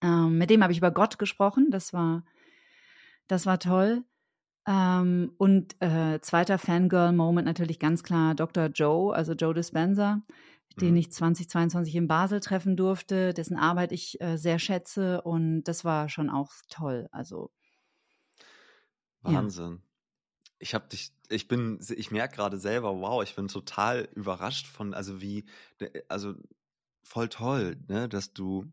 Ähm, mit dem habe ich über Gott gesprochen. Das war, das war toll. Ähm, und äh, zweiter Fangirl-Moment natürlich ganz klar Dr. Joe, also Joe Dispenza, den mhm. ich 2022 in Basel treffen durfte, dessen Arbeit ich äh, sehr schätze und das war schon auch toll. Also Wahnsinn. Ja. Ich habe dich, ich bin, ich merke gerade selber, wow, ich bin total überrascht von, also wie, also voll toll, ne, dass du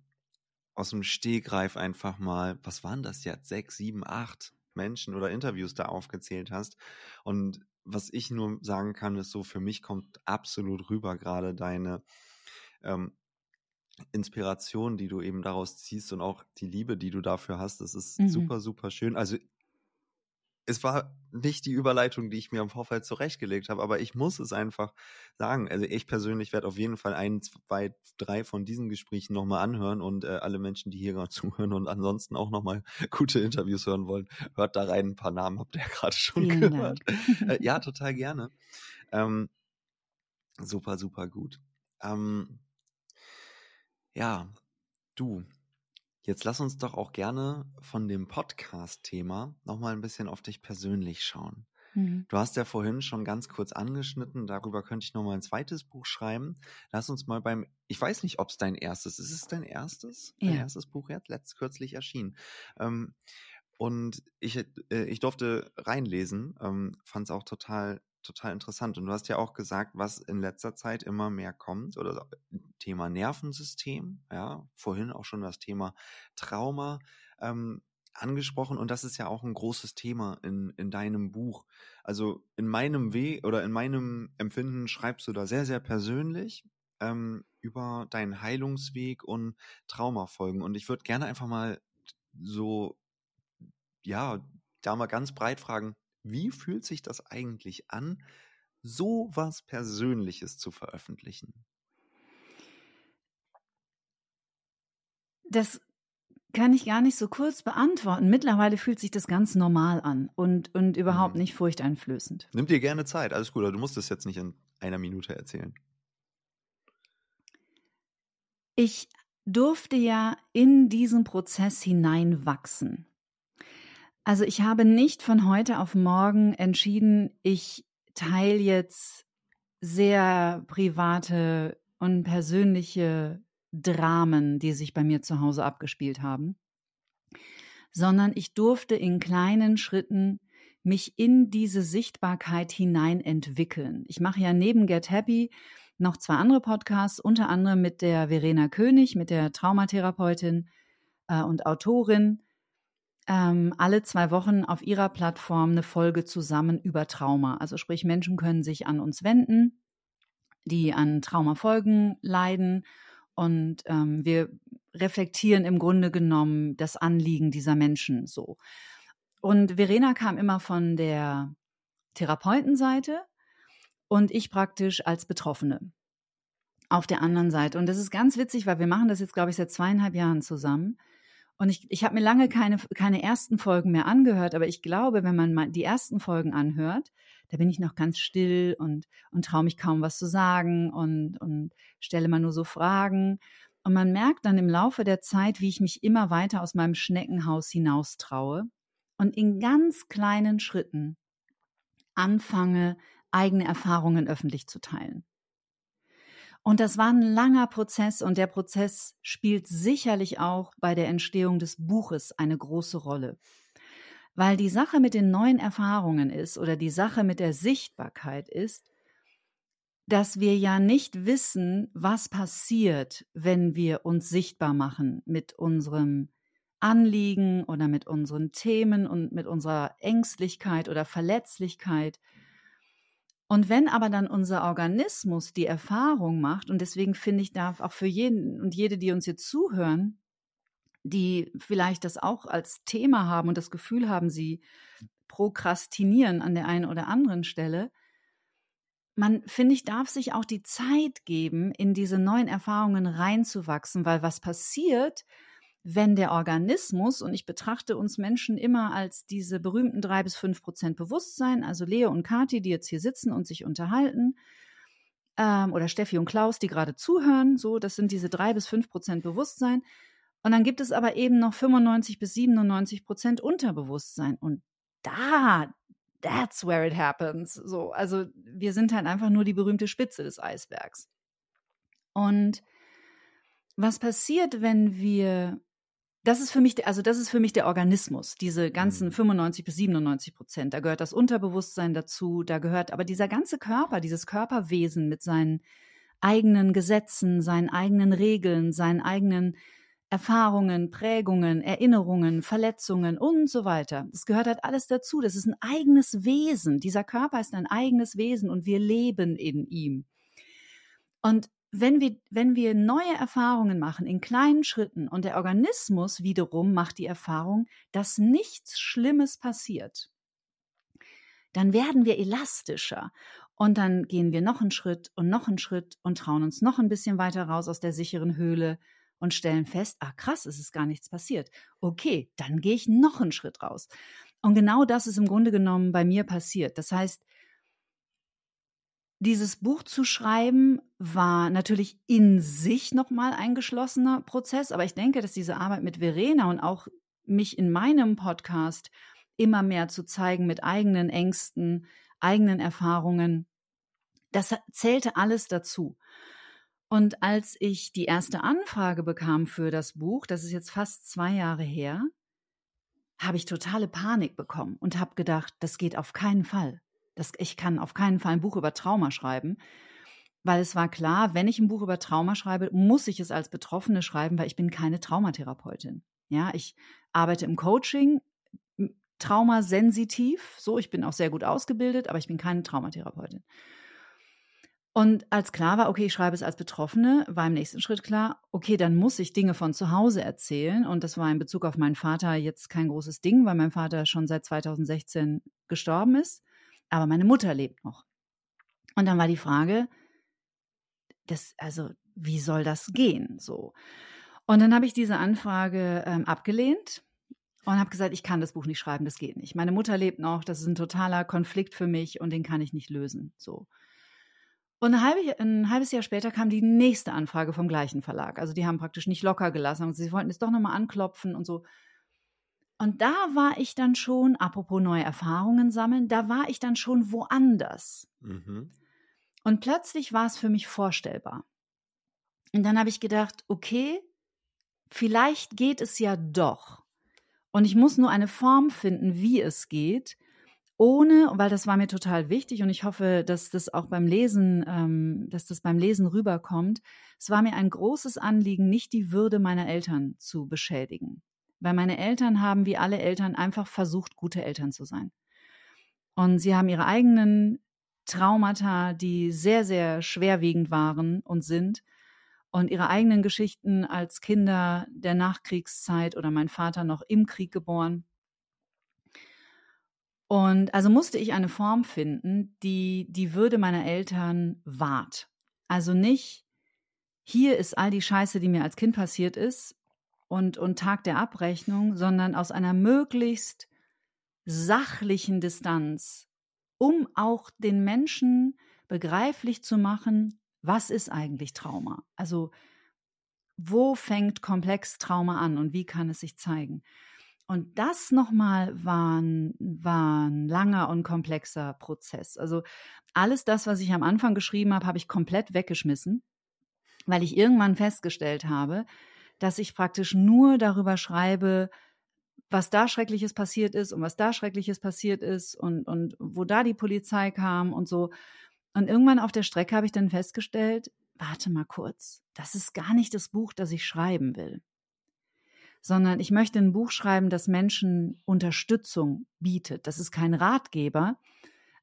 aus dem Stegreif einfach mal, was waren das jetzt, sechs, sieben, acht Menschen oder Interviews da aufgezählt hast. Und was ich nur sagen kann, ist so, für mich kommt absolut rüber gerade deine ähm, Inspiration, die du eben daraus ziehst und auch die Liebe, die du dafür hast. Das ist mhm. super, super schön. Also es war nicht die Überleitung, die ich mir im Vorfeld zurechtgelegt habe, aber ich muss es einfach sagen. Also ich persönlich werde auf jeden Fall ein, zwei, drei von diesen Gesprächen nochmal anhören und äh, alle Menschen, die hier gerade *laughs* zuhören und ansonsten auch nochmal gute Interviews hören wollen, hört da rein. Ein paar Namen habt ihr ja gerade *laughs* schon Vielen gehört. Äh, ja, total gerne. Ähm, super, super gut. Ähm, ja, du, Jetzt lass uns doch auch gerne von dem Podcast-Thema nochmal ein bisschen auf dich persönlich schauen. Mhm. Du hast ja vorhin schon ganz kurz angeschnitten, darüber könnte ich nochmal ein zweites Buch schreiben. Lass uns mal beim, ich weiß nicht, ob es dein erstes ist. Ist es dein erstes? Ja. Dein erstes Buch jetzt? Letzt kürzlich erschienen. Ähm, und ich, äh, ich durfte reinlesen, ähm, fand es auch total total interessant. Und du hast ja auch gesagt, was in letzter Zeit immer mehr kommt, oder Thema Nervensystem, ja, vorhin auch schon das Thema Trauma ähm, angesprochen. Und das ist ja auch ein großes Thema in, in deinem Buch. Also in meinem Weh oder in meinem Empfinden schreibst du da sehr, sehr persönlich ähm, über deinen Heilungsweg und Traumafolgen. Und ich würde gerne einfach mal so, ja, da mal ganz breit fragen, wie fühlt sich das eigentlich an, so was Persönliches zu veröffentlichen? Das kann ich gar nicht so kurz beantworten. Mittlerweile fühlt sich das ganz normal an und, und überhaupt mhm. nicht furchteinflößend. Nimm dir gerne Zeit, alles gut, aber du musst es jetzt nicht in einer Minute erzählen. Ich durfte ja in diesen Prozess hineinwachsen. Also ich habe nicht von heute auf morgen entschieden, ich teile jetzt sehr private und persönliche Dramen, die sich bei mir zu Hause abgespielt haben, sondern ich durfte in kleinen Schritten mich in diese Sichtbarkeit hinein entwickeln. Ich mache ja neben Get Happy noch zwei andere Podcasts, unter anderem mit der Verena König, mit der Traumatherapeutin äh, und Autorin, ähm, alle zwei Wochen auf ihrer Plattform eine Folge zusammen über Trauma. Also sprich, Menschen können sich an uns wenden, die an Traumafolgen leiden. Und ähm, wir reflektieren im Grunde genommen das Anliegen dieser Menschen so. Und Verena kam immer von der Therapeutenseite und ich praktisch als Betroffene auf der anderen Seite. Und das ist ganz witzig, weil wir machen das jetzt, glaube ich, seit zweieinhalb Jahren zusammen. Und ich, ich habe mir lange keine, keine ersten Folgen mehr angehört, aber ich glaube, wenn man mal die ersten Folgen anhört, da bin ich noch ganz still und, und traue mich kaum was zu sagen und, und stelle mal nur so Fragen. Und man merkt dann im Laufe der Zeit, wie ich mich immer weiter aus meinem Schneckenhaus hinaus traue und in ganz kleinen Schritten anfange, eigene Erfahrungen öffentlich zu teilen. Und das war ein langer Prozess und der Prozess spielt sicherlich auch bei der Entstehung des Buches eine große Rolle. Weil die Sache mit den neuen Erfahrungen ist oder die Sache mit der Sichtbarkeit ist, dass wir ja nicht wissen, was passiert, wenn wir uns sichtbar machen mit unserem Anliegen oder mit unseren Themen und mit unserer Ängstlichkeit oder Verletzlichkeit und wenn aber dann unser Organismus die Erfahrung macht, und deswegen finde ich, darf auch für jeden und jede, die uns jetzt zuhören, die vielleicht das auch als Thema haben und das Gefühl haben, sie prokrastinieren an der einen oder anderen Stelle, man, finde ich, darf sich auch die Zeit geben, in diese neuen Erfahrungen reinzuwachsen, weil was passiert, wenn der Organismus, und ich betrachte uns Menschen immer als diese berühmten drei bis fünf Prozent Bewusstsein, also Leo und Kati, die jetzt hier sitzen und sich unterhalten, ähm, oder Steffi und Klaus, die gerade zuhören, so, das sind diese drei bis fünf Prozent Bewusstsein. Und dann gibt es aber eben noch 95 bis 97 Prozent Unterbewusstsein. Und da, that's where it happens. So, also wir sind halt einfach nur die berühmte Spitze des Eisbergs. Und was passiert, wenn wir das ist für mich, also das ist für mich der Organismus, diese ganzen 95 mhm. bis 97 Prozent. Da gehört das Unterbewusstsein dazu, da gehört aber dieser ganze Körper, dieses Körperwesen mit seinen eigenen Gesetzen, seinen eigenen Regeln, seinen eigenen Erfahrungen, Prägungen, Erinnerungen, Verletzungen und so weiter. Das gehört halt alles dazu. Das ist ein eigenes Wesen. Dieser Körper ist ein eigenes Wesen und wir leben in ihm. Und wenn wir, wenn wir neue Erfahrungen machen in kleinen Schritten und der Organismus wiederum macht die Erfahrung, dass nichts Schlimmes passiert, dann werden wir elastischer und dann gehen wir noch einen Schritt und noch einen Schritt und trauen uns noch ein bisschen weiter raus aus der sicheren Höhle und stellen fest, ah krass, es ist gar nichts passiert. Okay, dann gehe ich noch einen Schritt raus. Und genau das ist im Grunde genommen bei mir passiert. Das heißt, dieses Buch zu schreiben war natürlich in sich nochmal ein geschlossener Prozess, aber ich denke, dass diese Arbeit mit Verena und auch mich in meinem Podcast immer mehr zu zeigen mit eigenen Ängsten, eigenen Erfahrungen, das zählte alles dazu. Und als ich die erste Anfrage bekam für das Buch, das ist jetzt fast zwei Jahre her, habe ich totale Panik bekommen und habe gedacht, das geht auf keinen Fall. Das, ich kann auf keinen Fall ein Buch über Trauma schreiben, weil es war klar, wenn ich ein Buch über Trauma schreibe, muss ich es als Betroffene schreiben, weil ich bin keine Traumatherapeutin. Ja, ich arbeite im Coaching, traumasensitiv, so, ich bin auch sehr gut ausgebildet, aber ich bin keine Traumatherapeutin. Und als klar war, okay, ich schreibe es als Betroffene, war im nächsten Schritt klar, okay, dann muss ich Dinge von zu Hause erzählen. Und das war in Bezug auf meinen Vater jetzt kein großes Ding, weil mein Vater schon seit 2016 gestorben ist aber meine Mutter lebt noch. Und dann war die Frage, das, also, wie soll das gehen? So. Und dann habe ich diese Anfrage ähm, abgelehnt und habe gesagt, ich kann das Buch nicht schreiben, das geht nicht. Meine Mutter lebt noch, das ist ein totaler Konflikt für mich und den kann ich nicht lösen. So. Und ein, halbe, ein halbes Jahr später kam die nächste Anfrage vom gleichen Verlag. Also die haben praktisch nicht locker gelassen sie wollten es doch nochmal anklopfen und so. Und da war ich dann schon, apropos neue Erfahrungen sammeln, da war ich dann schon woanders. Mhm. Und plötzlich war es für mich vorstellbar. Und dann habe ich gedacht, okay, vielleicht geht es ja doch. Und ich muss nur eine Form finden, wie es geht, ohne, weil das war mir total wichtig und ich hoffe, dass das auch beim Lesen, ähm, dass das beim Lesen rüberkommt. Es war mir ein großes Anliegen, nicht die Würde meiner Eltern zu beschädigen. Weil meine Eltern haben wie alle Eltern einfach versucht, gute Eltern zu sein. Und sie haben ihre eigenen Traumata, die sehr, sehr schwerwiegend waren und sind. und ihre eigenen Geschichten als Kinder der Nachkriegszeit oder mein Vater noch im Krieg geboren. Und also musste ich eine Form finden, die die Würde meiner Eltern wahrt. Also nicht, hier ist all die Scheiße, die mir als Kind passiert ist und, und Tag der Abrechnung, sondern aus einer möglichst sachlichen Distanz, um auch den Menschen begreiflich zu machen, was ist eigentlich Trauma? Also wo fängt komplex Trauma an und wie kann es sich zeigen? Und das nochmal war war ein langer und komplexer Prozess. Also alles das, was ich am Anfang geschrieben habe, habe ich komplett weggeschmissen, weil ich irgendwann festgestellt habe, dass ich praktisch nur darüber schreibe, was da Schreckliches passiert ist und was da Schreckliches passiert ist und, und wo da die Polizei kam und so. Und irgendwann auf der Strecke habe ich dann festgestellt, warte mal kurz, das ist gar nicht das Buch, das ich schreiben will sondern ich möchte ein Buch schreiben, das Menschen Unterstützung bietet. Das ist kein Ratgeber,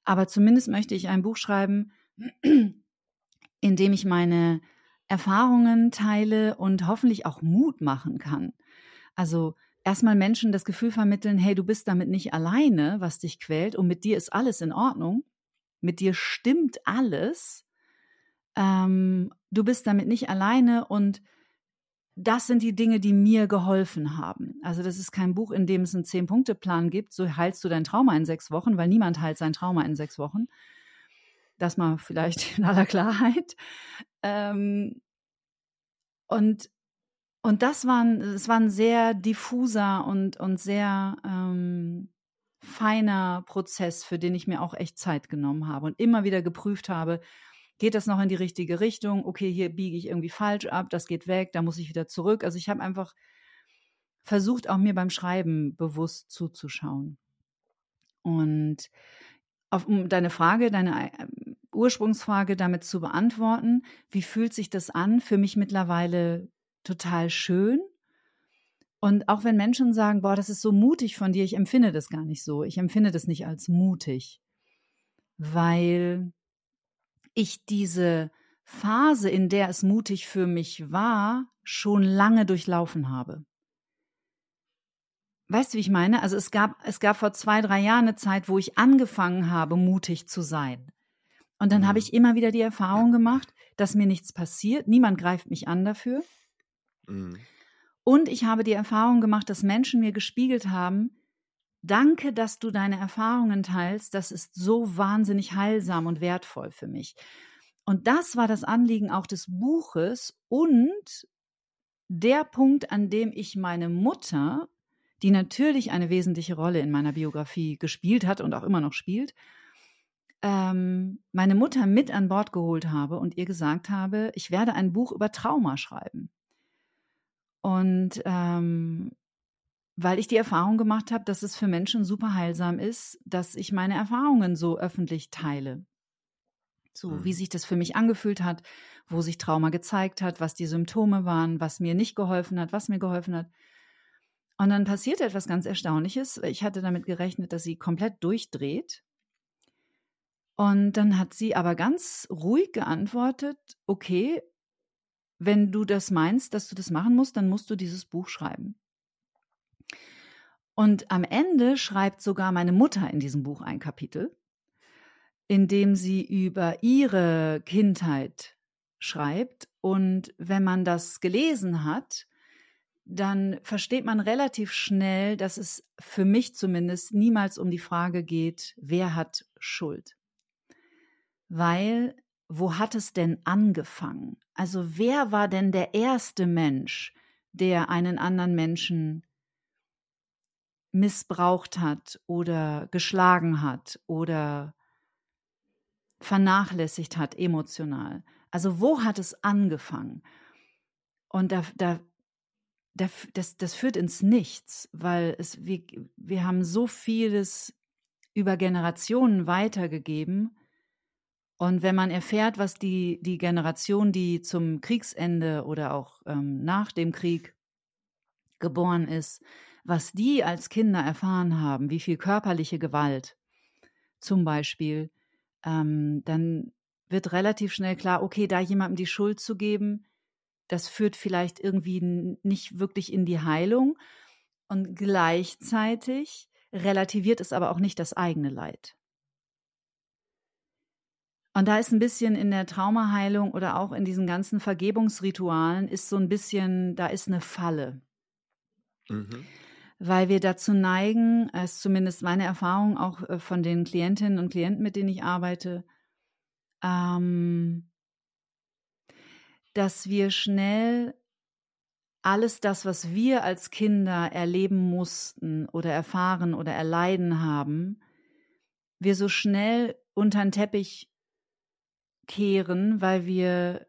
aber zumindest möchte ich ein Buch schreiben, in dem ich meine Erfahrungen teile und hoffentlich auch Mut machen kann. Also erstmal Menschen das Gefühl vermitteln, hey, du bist damit nicht alleine, was dich quält und mit dir ist alles in Ordnung. Mit dir stimmt alles. Ähm, du bist damit nicht alleine und das sind die Dinge, die mir geholfen haben. Also das ist kein Buch, in dem es einen Zehn-Punkte-Plan gibt, so heilst du dein Trauma in sechs Wochen, weil niemand heilt sein Trauma in sechs Wochen. Das mal vielleicht *laughs* in aller Klarheit. Ähm, und, und das war ein, es war ein sehr diffuser und, und sehr ähm, feiner Prozess, für den ich mir auch echt Zeit genommen habe und immer wieder geprüft habe, geht das noch in die richtige Richtung? Okay, hier biege ich irgendwie falsch ab, das geht weg, da muss ich wieder zurück. Also ich habe einfach versucht, auch mir beim Schreiben bewusst zuzuschauen. Und auf, um deine Frage, deine äh, Ursprungsfrage damit zu beantworten, wie fühlt sich das an? Für mich mittlerweile total schön. Und auch wenn Menschen sagen, boah, das ist so mutig von dir, ich empfinde das gar nicht so. Ich empfinde das nicht als mutig, weil ich diese Phase, in der es mutig für mich war, schon lange durchlaufen habe. Weißt du, wie ich meine? Also es gab, es gab vor zwei, drei Jahren eine Zeit, wo ich angefangen habe, mutig zu sein. Und dann mhm. habe ich immer wieder die Erfahrung gemacht, dass mir nichts passiert. Niemand greift mich an dafür. Mhm. Und ich habe die Erfahrung gemacht, dass Menschen mir gespiegelt haben, Danke, dass du deine Erfahrungen teilst. Das ist so wahnsinnig heilsam und wertvoll für mich. Und das war das Anliegen auch des Buches und der Punkt, an dem ich meine Mutter, die natürlich eine wesentliche Rolle in meiner Biografie gespielt hat und auch immer noch spielt, ähm, meine Mutter mit an Bord geholt habe und ihr gesagt habe, ich werde ein Buch über Trauma schreiben. Und ähm, weil ich die Erfahrung gemacht habe, dass es für Menschen super heilsam ist, dass ich meine Erfahrungen so öffentlich teile. So, mhm. wie sich das für mich angefühlt hat, wo sich Trauma gezeigt hat, was die Symptome waren, was mir nicht geholfen hat, was mir geholfen hat. Und dann passiert etwas ganz Erstaunliches. Ich hatte damit gerechnet, dass sie komplett durchdreht. Und dann hat sie aber ganz ruhig geantwortet, okay, wenn du das meinst, dass du das machen musst, dann musst du dieses Buch schreiben. Und am Ende schreibt sogar meine Mutter in diesem Buch ein Kapitel, in dem sie über ihre Kindheit schreibt. Und wenn man das gelesen hat, dann versteht man relativ schnell, dass es für mich zumindest niemals um die Frage geht, wer hat Schuld. Weil, wo hat es denn angefangen? Also wer war denn der erste Mensch, der einen anderen Menschen missbraucht hat oder geschlagen hat oder vernachlässigt hat emotional. Also wo hat es angefangen? Und da, da, da, das, das führt ins Nichts, weil es, wir, wir haben so vieles über Generationen weitergegeben. Und wenn man erfährt, was die, die Generation, die zum Kriegsende oder auch ähm, nach dem Krieg geboren ist, was die als Kinder erfahren haben, wie viel körperliche Gewalt zum Beispiel, ähm, dann wird relativ schnell klar, okay, da jemandem die Schuld zu geben, das führt vielleicht irgendwie nicht wirklich in die Heilung und gleichzeitig relativiert es aber auch nicht das eigene Leid. Und da ist ein bisschen in der Traumaheilung oder auch in diesen ganzen Vergebungsritualen ist so ein bisschen, da ist eine Falle. Mhm. Weil wir dazu neigen, ist zumindest meine Erfahrung auch äh, von den Klientinnen und Klienten, mit denen ich arbeite, ähm, dass wir schnell alles das, was wir als Kinder erleben mussten oder erfahren oder erleiden haben, wir so schnell unter den Teppich kehren, weil wir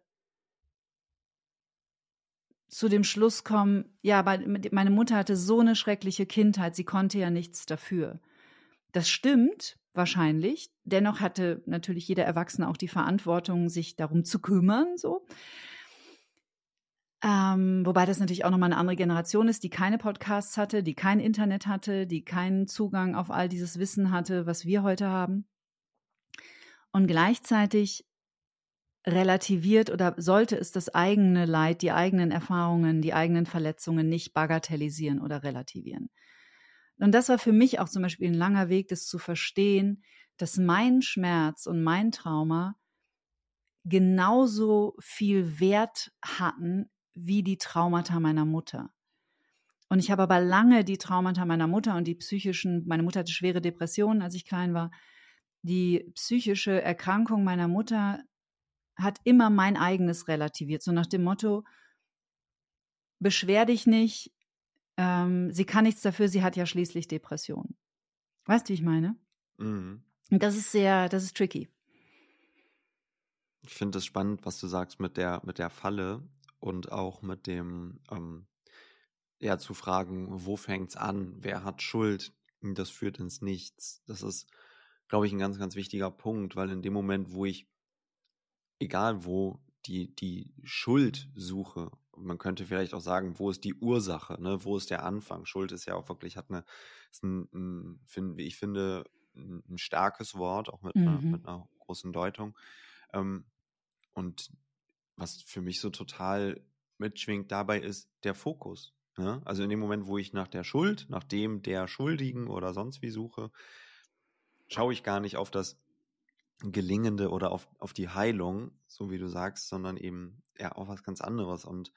zu dem Schluss kommen, ja, meine Mutter hatte so eine schreckliche Kindheit, sie konnte ja nichts dafür. Das stimmt wahrscheinlich. Dennoch hatte natürlich jeder Erwachsene auch die Verantwortung, sich darum zu kümmern, so. Ähm, wobei das natürlich auch nochmal eine andere Generation ist, die keine Podcasts hatte, die kein Internet hatte, die keinen Zugang auf all dieses Wissen hatte, was wir heute haben. Und gleichzeitig relativiert oder sollte es das eigene Leid, die eigenen Erfahrungen, die eigenen Verletzungen nicht bagatellisieren oder relativieren. Und das war für mich auch zum Beispiel ein langer Weg, das zu verstehen, dass mein Schmerz und mein Trauma genauso viel Wert hatten wie die Traumata meiner Mutter. Und ich habe aber lange die Traumata meiner Mutter und die psychischen, meine Mutter hatte schwere Depressionen, als ich klein war, die psychische Erkrankung meiner Mutter hat immer mein eigenes relativiert, so nach dem Motto, beschwer dich nicht, ähm, sie kann nichts dafür, sie hat ja schließlich Depressionen. Weißt du, wie ich meine? Mhm. Und das ist sehr, das ist tricky. Ich finde es spannend, was du sagst mit der, mit der Falle und auch mit dem, ähm, ja, zu fragen, wo fängt es an, wer hat Schuld, das führt ins Nichts. Das ist, glaube ich, ein ganz, ganz wichtiger Punkt, weil in dem Moment, wo ich, egal wo, die, die Schuld suche, man könnte vielleicht auch sagen, wo ist die Ursache, ne? wo ist der Anfang? Schuld ist ja auch wirklich, hat eine, ein, ein ich finde, ein, ein, starkes Wort, auch mit, mhm. einer, mit einer großen Deutung. Ähm, und was für mich so total mitschwingt dabei ist der Fokus. Ne? Also in dem Moment, wo ich nach der Schuld, nach dem der Schuldigen oder sonst wie suche, schaue ich gar nicht auf das Gelingende oder auf, auf die Heilung, so wie du sagst, sondern eben ja auf was ganz anderes. Und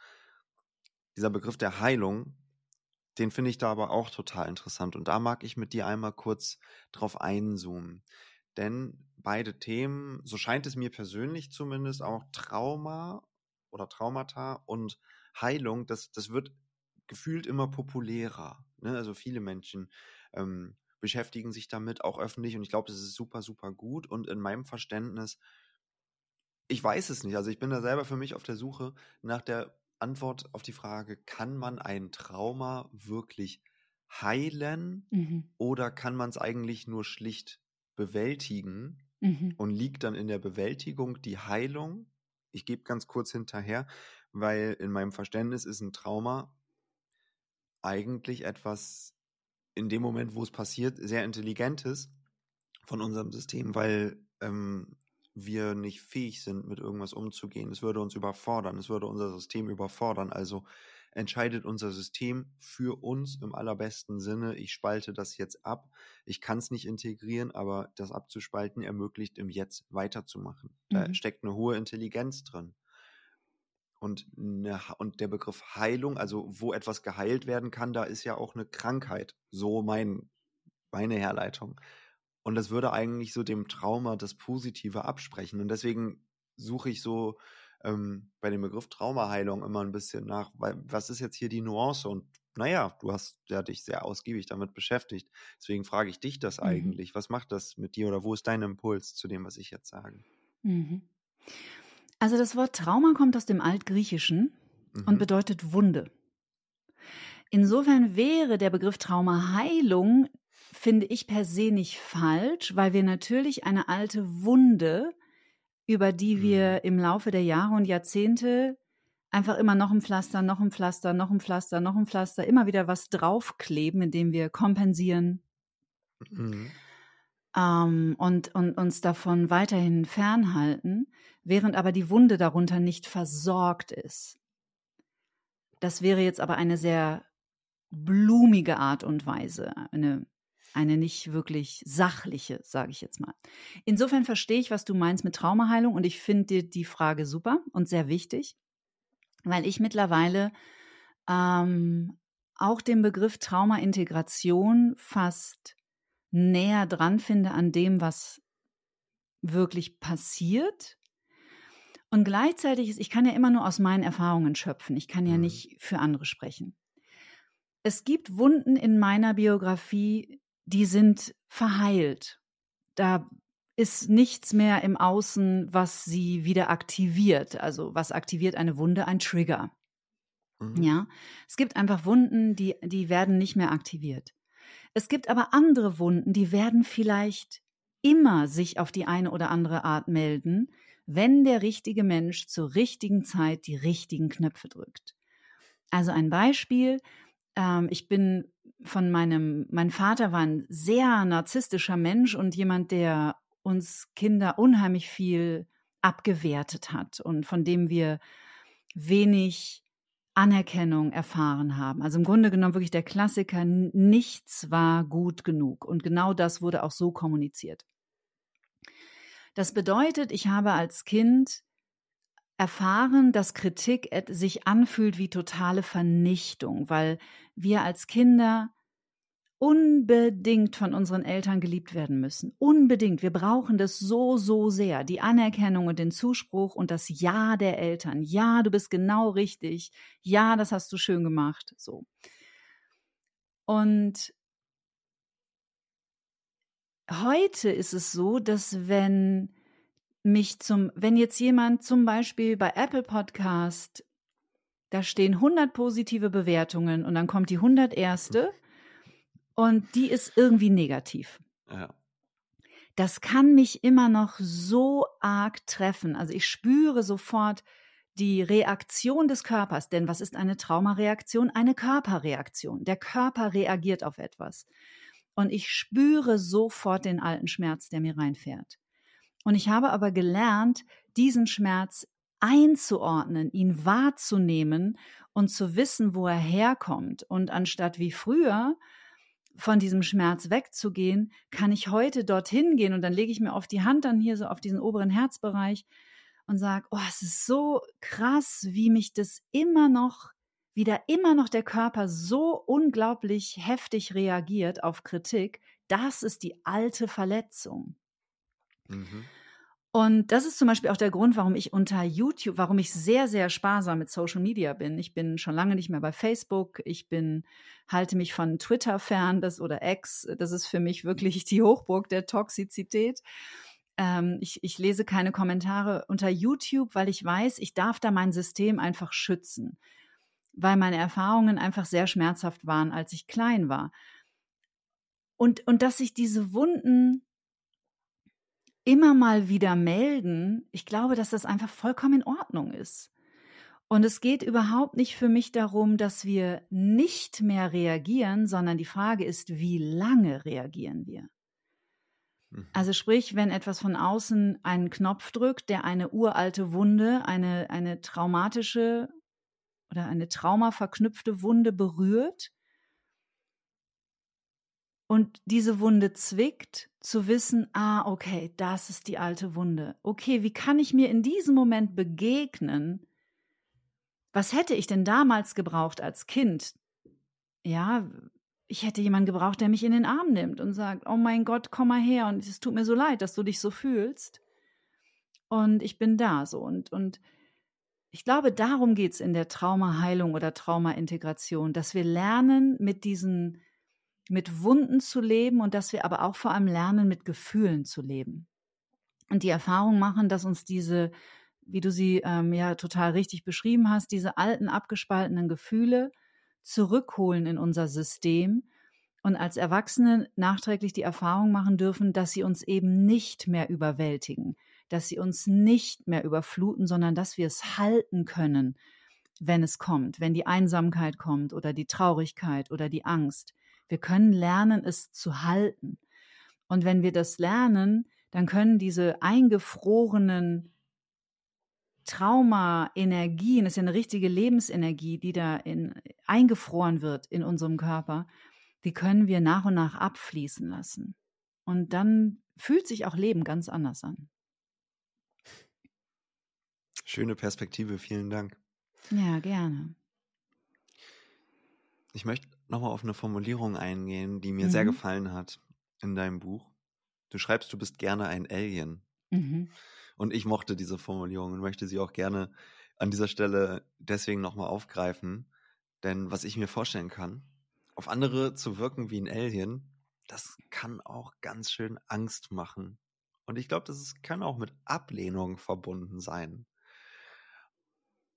dieser Begriff der Heilung, den finde ich da aber auch total interessant. Und da mag ich mit dir einmal kurz drauf einzoomen. Denn beide Themen, so scheint es mir persönlich zumindest, auch Trauma oder Traumata und Heilung, das, das wird gefühlt immer populärer. Ne? Also viele Menschen ähm, beschäftigen sich damit, auch öffentlich, und ich glaube, das ist super, super gut. Und in meinem Verständnis, ich weiß es nicht. Also ich bin da selber für mich auf der Suche nach der Antwort auf die Frage, kann man ein Trauma wirklich heilen mhm. oder kann man es eigentlich nur schlicht bewältigen mhm. und liegt dann in der Bewältigung die Heilung. Ich gebe ganz kurz hinterher, weil in meinem Verständnis ist ein Trauma eigentlich etwas in dem Moment, wo es passiert, sehr intelligentes von unserem System, weil ähm, wir nicht fähig sind, mit irgendwas umzugehen. Es würde uns überfordern, es würde unser System überfordern. Also entscheidet unser System für uns im allerbesten Sinne, ich spalte das jetzt ab. Ich kann es nicht integrieren, aber das abzuspalten ermöglicht im Jetzt weiterzumachen. Da mhm. steckt eine hohe Intelligenz drin. Und, eine, und der Begriff Heilung, also wo etwas geheilt werden kann, da ist ja auch eine Krankheit. So mein, meine Herleitung. Und das würde eigentlich so dem Trauma das Positive absprechen. Und deswegen suche ich so ähm, bei dem Begriff Traumaheilung immer ein bisschen nach, weil was ist jetzt hier die Nuance? Und naja, du hast ja dich sehr ausgiebig damit beschäftigt. Deswegen frage ich dich das mhm. eigentlich. Was macht das mit dir oder wo ist dein Impuls zu dem, was ich jetzt sage? Mhm. Also das Wort Trauma kommt aus dem Altgriechischen mhm. und bedeutet Wunde. Insofern wäre der Begriff Traumaheilung, finde ich per se nicht falsch, weil wir natürlich eine alte Wunde über die wir mhm. im Laufe der Jahre und Jahrzehnte einfach immer noch ein Pflaster, noch ein Pflaster, noch ein Pflaster, noch ein Pflaster, immer wieder was draufkleben, indem wir kompensieren mhm. Ähm, und, und uns davon weiterhin fernhalten, während aber die Wunde darunter nicht versorgt ist. Das wäre jetzt aber eine sehr blumige Art und Weise, eine, eine nicht wirklich sachliche, sage ich jetzt mal. Insofern verstehe ich, was du meinst mit Traumaheilung und ich finde die Frage super und sehr wichtig, weil ich mittlerweile ähm, auch den Begriff Traumaintegration fast näher dran finde an dem, was wirklich passiert. Und gleichzeitig ist, ich kann ja immer nur aus meinen Erfahrungen schöpfen. Ich kann ja mhm. nicht für andere sprechen. Es gibt Wunden in meiner Biografie, die sind verheilt. Da ist nichts mehr im Außen, was sie wieder aktiviert. Also was aktiviert eine Wunde? Ein Trigger. Mhm. Ja, es gibt einfach Wunden, die, die werden nicht mehr aktiviert. Es gibt aber andere Wunden, die werden vielleicht immer sich auf die eine oder andere Art melden, wenn der richtige Mensch zur richtigen Zeit die richtigen Knöpfe drückt. Also ein Beispiel, ähm, ich bin von meinem, mein Vater war ein sehr narzisstischer Mensch und jemand, der uns Kinder unheimlich viel abgewertet hat und von dem wir wenig Anerkennung erfahren haben. Also im Grunde genommen wirklich der Klassiker, nichts war gut genug. Und genau das wurde auch so kommuniziert. Das bedeutet, ich habe als Kind erfahren, dass Kritik sich anfühlt wie totale Vernichtung, weil wir als Kinder unbedingt von unseren Eltern geliebt werden müssen. Unbedingt. Wir brauchen das so, so sehr. Die Anerkennung und den Zuspruch und das Ja der Eltern. Ja, du bist genau richtig. Ja, das hast du schön gemacht. So. Und heute ist es so, dass wenn mich zum, wenn jetzt jemand zum Beispiel bei Apple Podcast, da stehen 100 positive Bewertungen und dann kommt die 101 und die ist irgendwie negativ. Ja. Das kann mich immer noch so arg treffen. Also ich spüre sofort die Reaktion des Körpers. Denn was ist eine Traumareaktion? Eine Körperreaktion. Der Körper reagiert auf etwas. Und ich spüre sofort den alten Schmerz, der mir reinfährt. Und ich habe aber gelernt, diesen Schmerz einzuordnen, ihn wahrzunehmen und zu wissen, wo er herkommt. Und anstatt wie früher von diesem Schmerz wegzugehen, kann ich heute dorthin gehen und dann lege ich mir auf die Hand dann hier so auf diesen oberen Herzbereich und sage, oh, es ist so krass, wie mich das immer noch, wie da immer noch der Körper so unglaublich heftig reagiert auf Kritik. Das ist die alte Verletzung. Mhm. Und das ist zum Beispiel auch der Grund, warum ich unter YouTube, warum ich sehr, sehr sparsam mit Social Media bin. Ich bin schon lange nicht mehr bei Facebook. Ich bin, halte mich von Twitter fern, das oder X. Das ist für mich wirklich die Hochburg der Toxizität. Ähm, ich, ich lese keine Kommentare unter YouTube, weil ich weiß, ich darf da mein System einfach schützen. Weil meine Erfahrungen einfach sehr schmerzhaft waren, als ich klein war. Und, und dass sich diese Wunden immer mal wieder melden, ich glaube, dass das einfach vollkommen in Ordnung ist. Und es geht überhaupt nicht für mich darum, dass wir nicht mehr reagieren, sondern die Frage ist, wie lange reagieren wir? Mhm. Also sprich, wenn etwas von außen einen Knopf drückt, der eine uralte Wunde, eine, eine traumatische oder eine traumaverknüpfte Wunde berührt, und diese Wunde zwickt, zu wissen, ah, okay, das ist die alte Wunde. Okay, wie kann ich mir in diesem Moment begegnen? Was hätte ich denn damals gebraucht als Kind? Ja, ich hätte jemanden gebraucht, der mich in den Arm nimmt und sagt, oh mein Gott, komm mal her und es tut mir so leid, dass du dich so fühlst. Und ich bin da so. Und, und ich glaube, darum geht es in der Traumaheilung oder Traumaintegration, dass wir lernen, mit diesen mit Wunden zu leben und dass wir aber auch vor allem lernen, mit Gefühlen zu leben. Und die Erfahrung machen, dass uns diese, wie du sie ähm, ja total richtig beschrieben hast, diese alten abgespaltenen Gefühle zurückholen in unser System und als Erwachsene nachträglich die Erfahrung machen dürfen, dass sie uns eben nicht mehr überwältigen, dass sie uns nicht mehr überfluten, sondern dass wir es halten können, wenn es kommt, wenn die Einsamkeit kommt oder die Traurigkeit oder die Angst, wir können lernen, es zu halten. Und wenn wir das lernen, dann können diese eingefrorenen Trauma-Energien, das ist ja eine richtige Lebensenergie, die da in, eingefroren wird in unserem Körper, die können wir nach und nach abfließen lassen. Und dann fühlt sich auch Leben ganz anders an. Schöne Perspektive, vielen Dank. Ja, gerne. Ich möchte nochmal auf eine Formulierung eingehen, die mir mhm. sehr gefallen hat in deinem Buch. Du schreibst, du bist gerne ein Alien. Mhm. Und ich mochte diese Formulierung und möchte sie auch gerne an dieser Stelle deswegen nochmal aufgreifen. Denn was ich mir vorstellen kann, auf andere zu wirken wie ein Alien, das kann auch ganz schön Angst machen. Und ich glaube, das kann auch mit Ablehnung verbunden sein.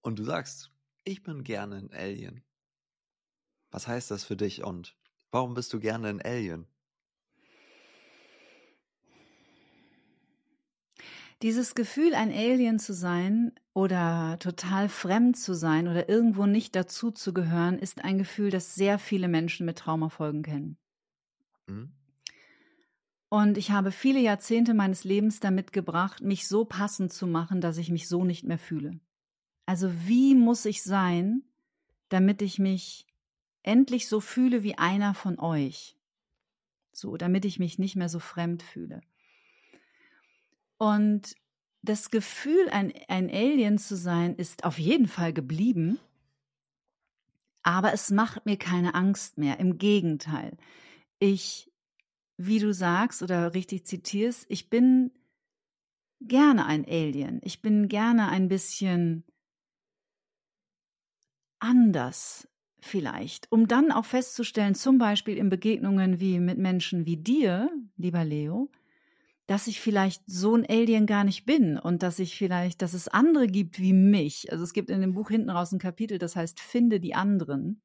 Und du sagst, ich bin gerne ein Alien. Was heißt das für dich und warum bist du gerne ein Alien? Dieses Gefühl, ein Alien zu sein oder total fremd zu sein oder irgendwo nicht dazu zu gehören, ist ein Gefühl, das sehr viele Menschen mit Traumafolgen kennen. Mhm. Und ich habe viele Jahrzehnte meines Lebens damit gebracht, mich so passend zu machen, dass ich mich so nicht mehr fühle. Also wie muss ich sein, damit ich mich endlich so fühle wie einer von euch? So, damit ich mich nicht mehr so fremd fühle. Und das Gefühl, ein, ein Alien zu sein, ist auf jeden Fall geblieben. Aber es macht mir keine Angst mehr. Im Gegenteil. Ich, wie du sagst oder richtig zitierst, ich bin gerne ein Alien. Ich bin gerne ein bisschen anders vielleicht, um dann auch festzustellen, zum Beispiel in Begegnungen wie mit Menschen wie dir, lieber Leo, dass ich vielleicht so ein Alien gar nicht bin und dass ich vielleicht, dass es andere gibt wie mich. Also es gibt in dem Buch hinten raus ein Kapitel, das heißt Finde die anderen.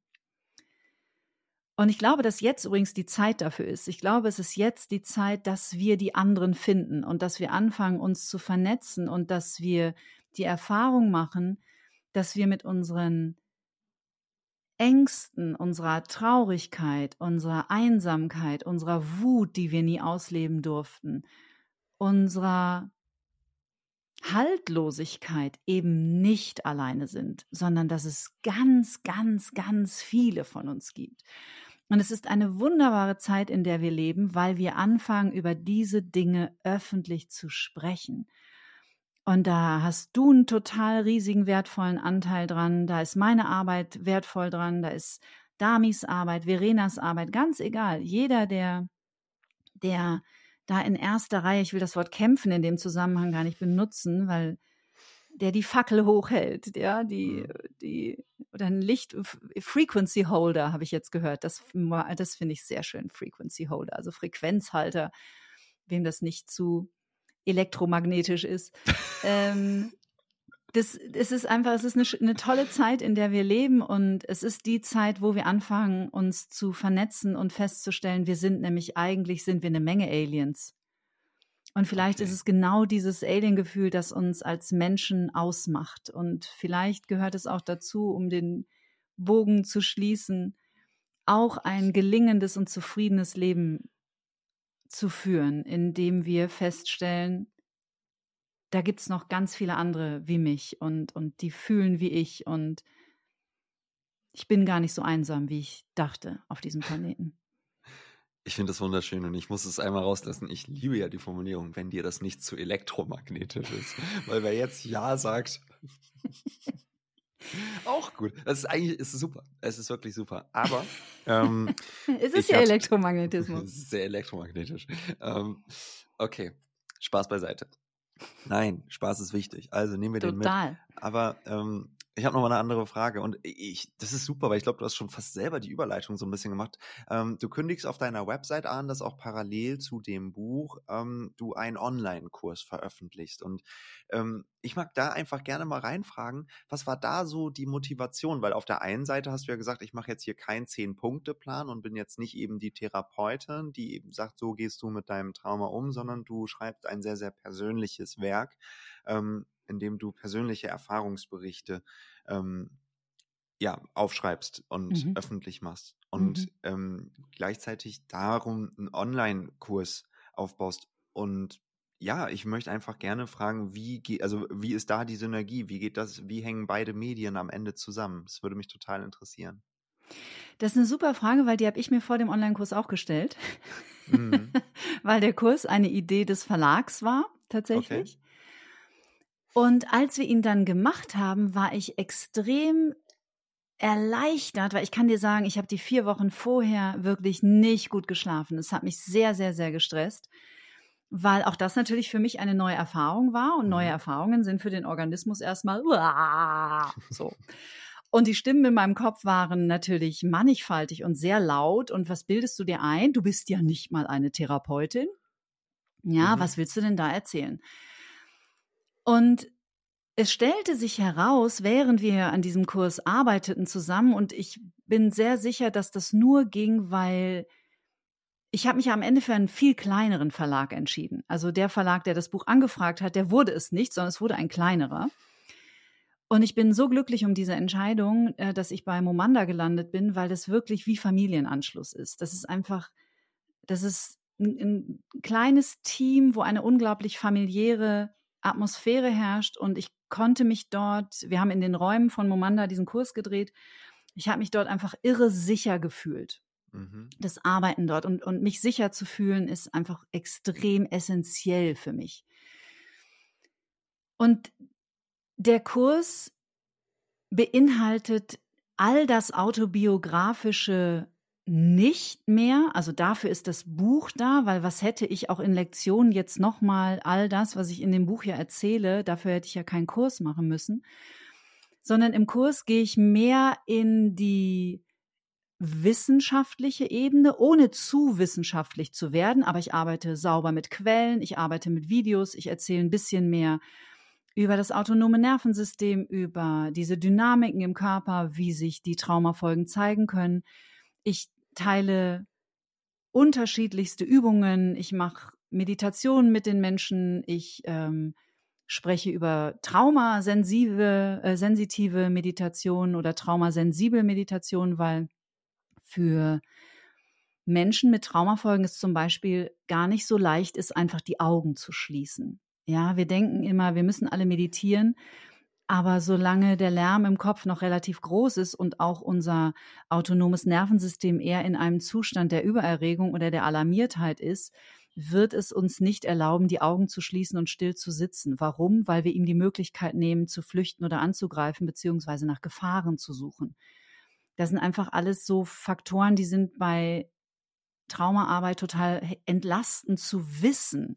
Und ich glaube, dass jetzt übrigens die Zeit dafür ist. Ich glaube, es ist jetzt die Zeit, dass wir die anderen finden und dass wir anfangen, uns zu vernetzen und dass wir die Erfahrung machen, dass wir mit unseren Ängsten, unserer Traurigkeit, unserer Einsamkeit, unserer Wut, die wir nie ausleben durften, unserer Haltlosigkeit eben nicht alleine sind, sondern dass es ganz, ganz, ganz viele von uns gibt. Und es ist eine wunderbare Zeit, in der wir leben, weil wir anfangen, über diese Dinge öffentlich zu sprechen. Und da hast du einen total riesigen, wertvollen Anteil dran. Da ist meine Arbeit wertvoll dran. Da ist Damis Arbeit, Verenas Arbeit, ganz egal. Jeder, der, der da in erster Reihe, ich will das Wort kämpfen in dem Zusammenhang gar nicht benutzen, weil der die Fackel hochhält, ja, die, mhm. die, oder ein Licht, Frequency Holder habe ich jetzt gehört. Das, das finde ich sehr schön, Frequency Holder, also Frequenzhalter, wem das nicht zu elektromagnetisch ist. *laughs* ähm, das, es ist einfach, es ist eine, eine, tolle Zeit, in der wir leben und es ist die Zeit, wo wir anfangen, uns zu vernetzen und festzustellen, wir sind nämlich eigentlich sind wir eine Menge Aliens. Und vielleicht okay. ist es genau dieses Alien-Gefühl, das uns als Menschen ausmacht. Und vielleicht gehört es auch dazu, um den Bogen zu schließen, auch ein gelingendes und zufriedenes Leben zu führen, indem wir feststellen, da gibt es noch ganz viele andere wie mich und, und die fühlen wie ich und ich bin gar nicht so einsam, wie ich dachte auf diesem Planeten. Ich finde das wunderschön und ich muss es einmal rauslassen. Ich liebe ja die Formulierung, wenn dir das nicht zu elektromagnetisch ist. Weil wer jetzt Ja sagt, auch gut. Das ist eigentlich ist super. Es ist wirklich super. Aber ähm, *laughs* es ist ja Elektromagnetismus. *laughs* Sehr elektromagnetisch. Ähm, okay, Spaß beiseite. Nein, Spaß ist wichtig. Also nehmen wir Total. den mit. Aber ähm, ich habe noch mal eine andere Frage und ich, das ist super, weil ich glaube, du hast schon fast selber die Überleitung so ein bisschen gemacht. Ähm, du kündigst auf deiner Website an, dass auch parallel zu dem Buch ähm, du einen Online-Kurs veröffentlichst. Und ähm, ich mag da einfach gerne mal reinfragen, was war da so die Motivation? Weil auf der einen Seite hast du ja gesagt, ich mache jetzt hier keinen Zehn-Punkte-Plan und bin jetzt nicht eben die Therapeutin, die eben sagt, so gehst du mit deinem Trauma um, sondern du schreibst ein sehr, sehr persönliches Werk. Ähm, indem du persönliche Erfahrungsberichte ähm, ja, aufschreibst und mhm. öffentlich machst. Und mhm. ähm, gleichzeitig darum einen Online-Kurs aufbaust. Und ja, ich möchte einfach gerne fragen, wie geht, also wie ist da die Synergie? Wie geht das, wie hängen beide Medien am Ende zusammen? Das würde mich total interessieren. Das ist eine super Frage, weil die habe ich mir vor dem Online-Kurs auch gestellt. Mhm. *laughs* weil der Kurs eine Idee des Verlags war, tatsächlich. Okay. Und als wir ihn dann gemacht haben, war ich extrem erleichtert, weil ich kann dir sagen, ich habe die vier Wochen vorher wirklich nicht gut geschlafen. Es hat mich sehr, sehr, sehr gestresst, weil auch das natürlich für mich eine neue Erfahrung war und neue mhm. Erfahrungen sind für den Organismus erstmal *laughs* so. Und die Stimmen in meinem Kopf waren natürlich mannigfaltig und sehr laut. Und was bildest du dir ein? Du bist ja nicht mal eine Therapeutin. Ja, mhm. was willst du denn da erzählen? Und es stellte sich heraus, während wir an diesem Kurs arbeiteten zusammen, und ich bin sehr sicher, dass das nur ging, weil ich habe mich am Ende für einen viel kleineren Verlag entschieden. Also der Verlag, der das Buch angefragt hat, der wurde es nicht, sondern es wurde ein kleinerer. Und ich bin so glücklich um diese Entscheidung, äh, dass ich bei Momanda gelandet bin, weil das wirklich wie Familienanschluss ist. Das ist einfach, das ist ein, ein kleines Team, wo eine unglaublich familiäre Atmosphäre herrscht und ich konnte mich dort, wir haben in den Räumen von Momanda diesen Kurs gedreht, ich habe mich dort einfach irre sicher gefühlt. Mhm. Das Arbeiten dort und, und mich sicher zu fühlen, ist einfach extrem essentiell für mich. Und der Kurs beinhaltet all das autobiografische nicht mehr. Also dafür ist das Buch da, weil was hätte ich auch in Lektionen jetzt nochmal all das, was ich in dem Buch ja erzähle, dafür hätte ich ja keinen Kurs machen müssen. Sondern im Kurs gehe ich mehr in die wissenschaftliche Ebene, ohne zu wissenschaftlich zu werden. Aber ich arbeite sauber mit Quellen, ich arbeite mit Videos, ich erzähle ein bisschen mehr über das autonome Nervensystem, über diese Dynamiken im Körper, wie sich die Traumafolgen zeigen können. Ich teile unterschiedlichste Übungen, ich mache Meditationen mit den Menschen, ich ähm, spreche über traumasensive, äh, sensitive Meditation oder traumasensible Meditation, weil für Menschen mit Traumafolgen es zum Beispiel gar nicht so leicht ist, einfach die Augen zu schließen. Ja, wir denken immer, wir müssen alle meditieren. Aber solange der Lärm im Kopf noch relativ groß ist und auch unser autonomes Nervensystem eher in einem Zustand der Übererregung oder der Alarmiertheit ist, wird es uns nicht erlauben, die Augen zu schließen und still zu sitzen. Warum? Weil wir ihm die Möglichkeit nehmen, zu flüchten oder anzugreifen, beziehungsweise nach Gefahren zu suchen. Das sind einfach alles so Faktoren, die sind bei Traumaarbeit total entlastend zu wissen.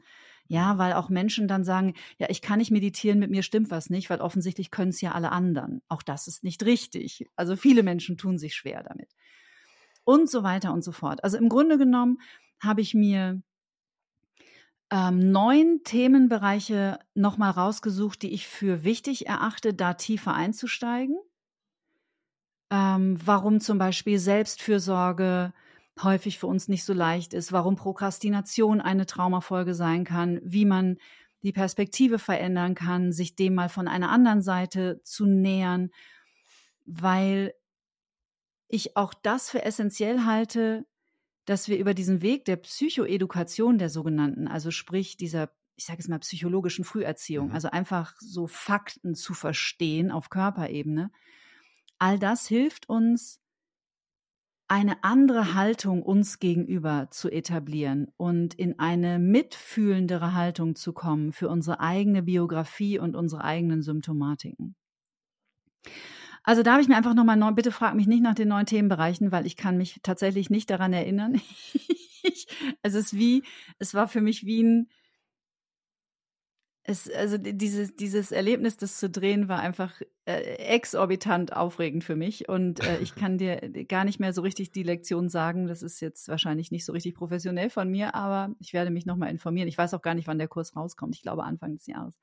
Ja, weil auch Menschen dann sagen, ja, ich kann nicht meditieren, mit mir stimmt was nicht, weil offensichtlich können es ja alle anderen. Auch das ist nicht richtig. Also viele Menschen tun sich schwer damit. Und so weiter und so fort. Also im Grunde genommen habe ich mir ähm, neun Themenbereiche nochmal rausgesucht, die ich für wichtig erachte, da tiefer einzusteigen. Ähm, warum zum Beispiel Selbstfürsorge, häufig für uns nicht so leicht ist, warum Prokrastination eine Traumafolge sein kann, wie man die Perspektive verändern kann, sich dem mal von einer anderen Seite zu nähern, weil ich auch das für essentiell halte, dass wir über diesen Weg der Psychoedukation der sogenannten, also sprich dieser, ich sage es mal, psychologischen Früherziehung, mhm. also einfach so Fakten zu verstehen auf Körperebene, all das hilft uns, eine andere Haltung uns gegenüber zu etablieren und in eine mitfühlendere Haltung zu kommen für unsere eigene Biografie und unsere eigenen Symptomatiken. Also da habe ich mir einfach nochmal neu, bitte frag mich nicht nach den neuen Themenbereichen, weil ich kann mich tatsächlich nicht daran erinnern. *laughs* es ist wie, es war für mich wie ein, es, also dieses, dieses Erlebnis, das zu drehen, war einfach äh, exorbitant aufregend für mich. Und äh, ich kann dir gar nicht mehr so richtig die Lektion sagen. Das ist jetzt wahrscheinlich nicht so richtig professionell von mir, aber ich werde mich nochmal informieren. Ich weiß auch gar nicht, wann der Kurs rauskommt. Ich glaube Anfang des Jahres.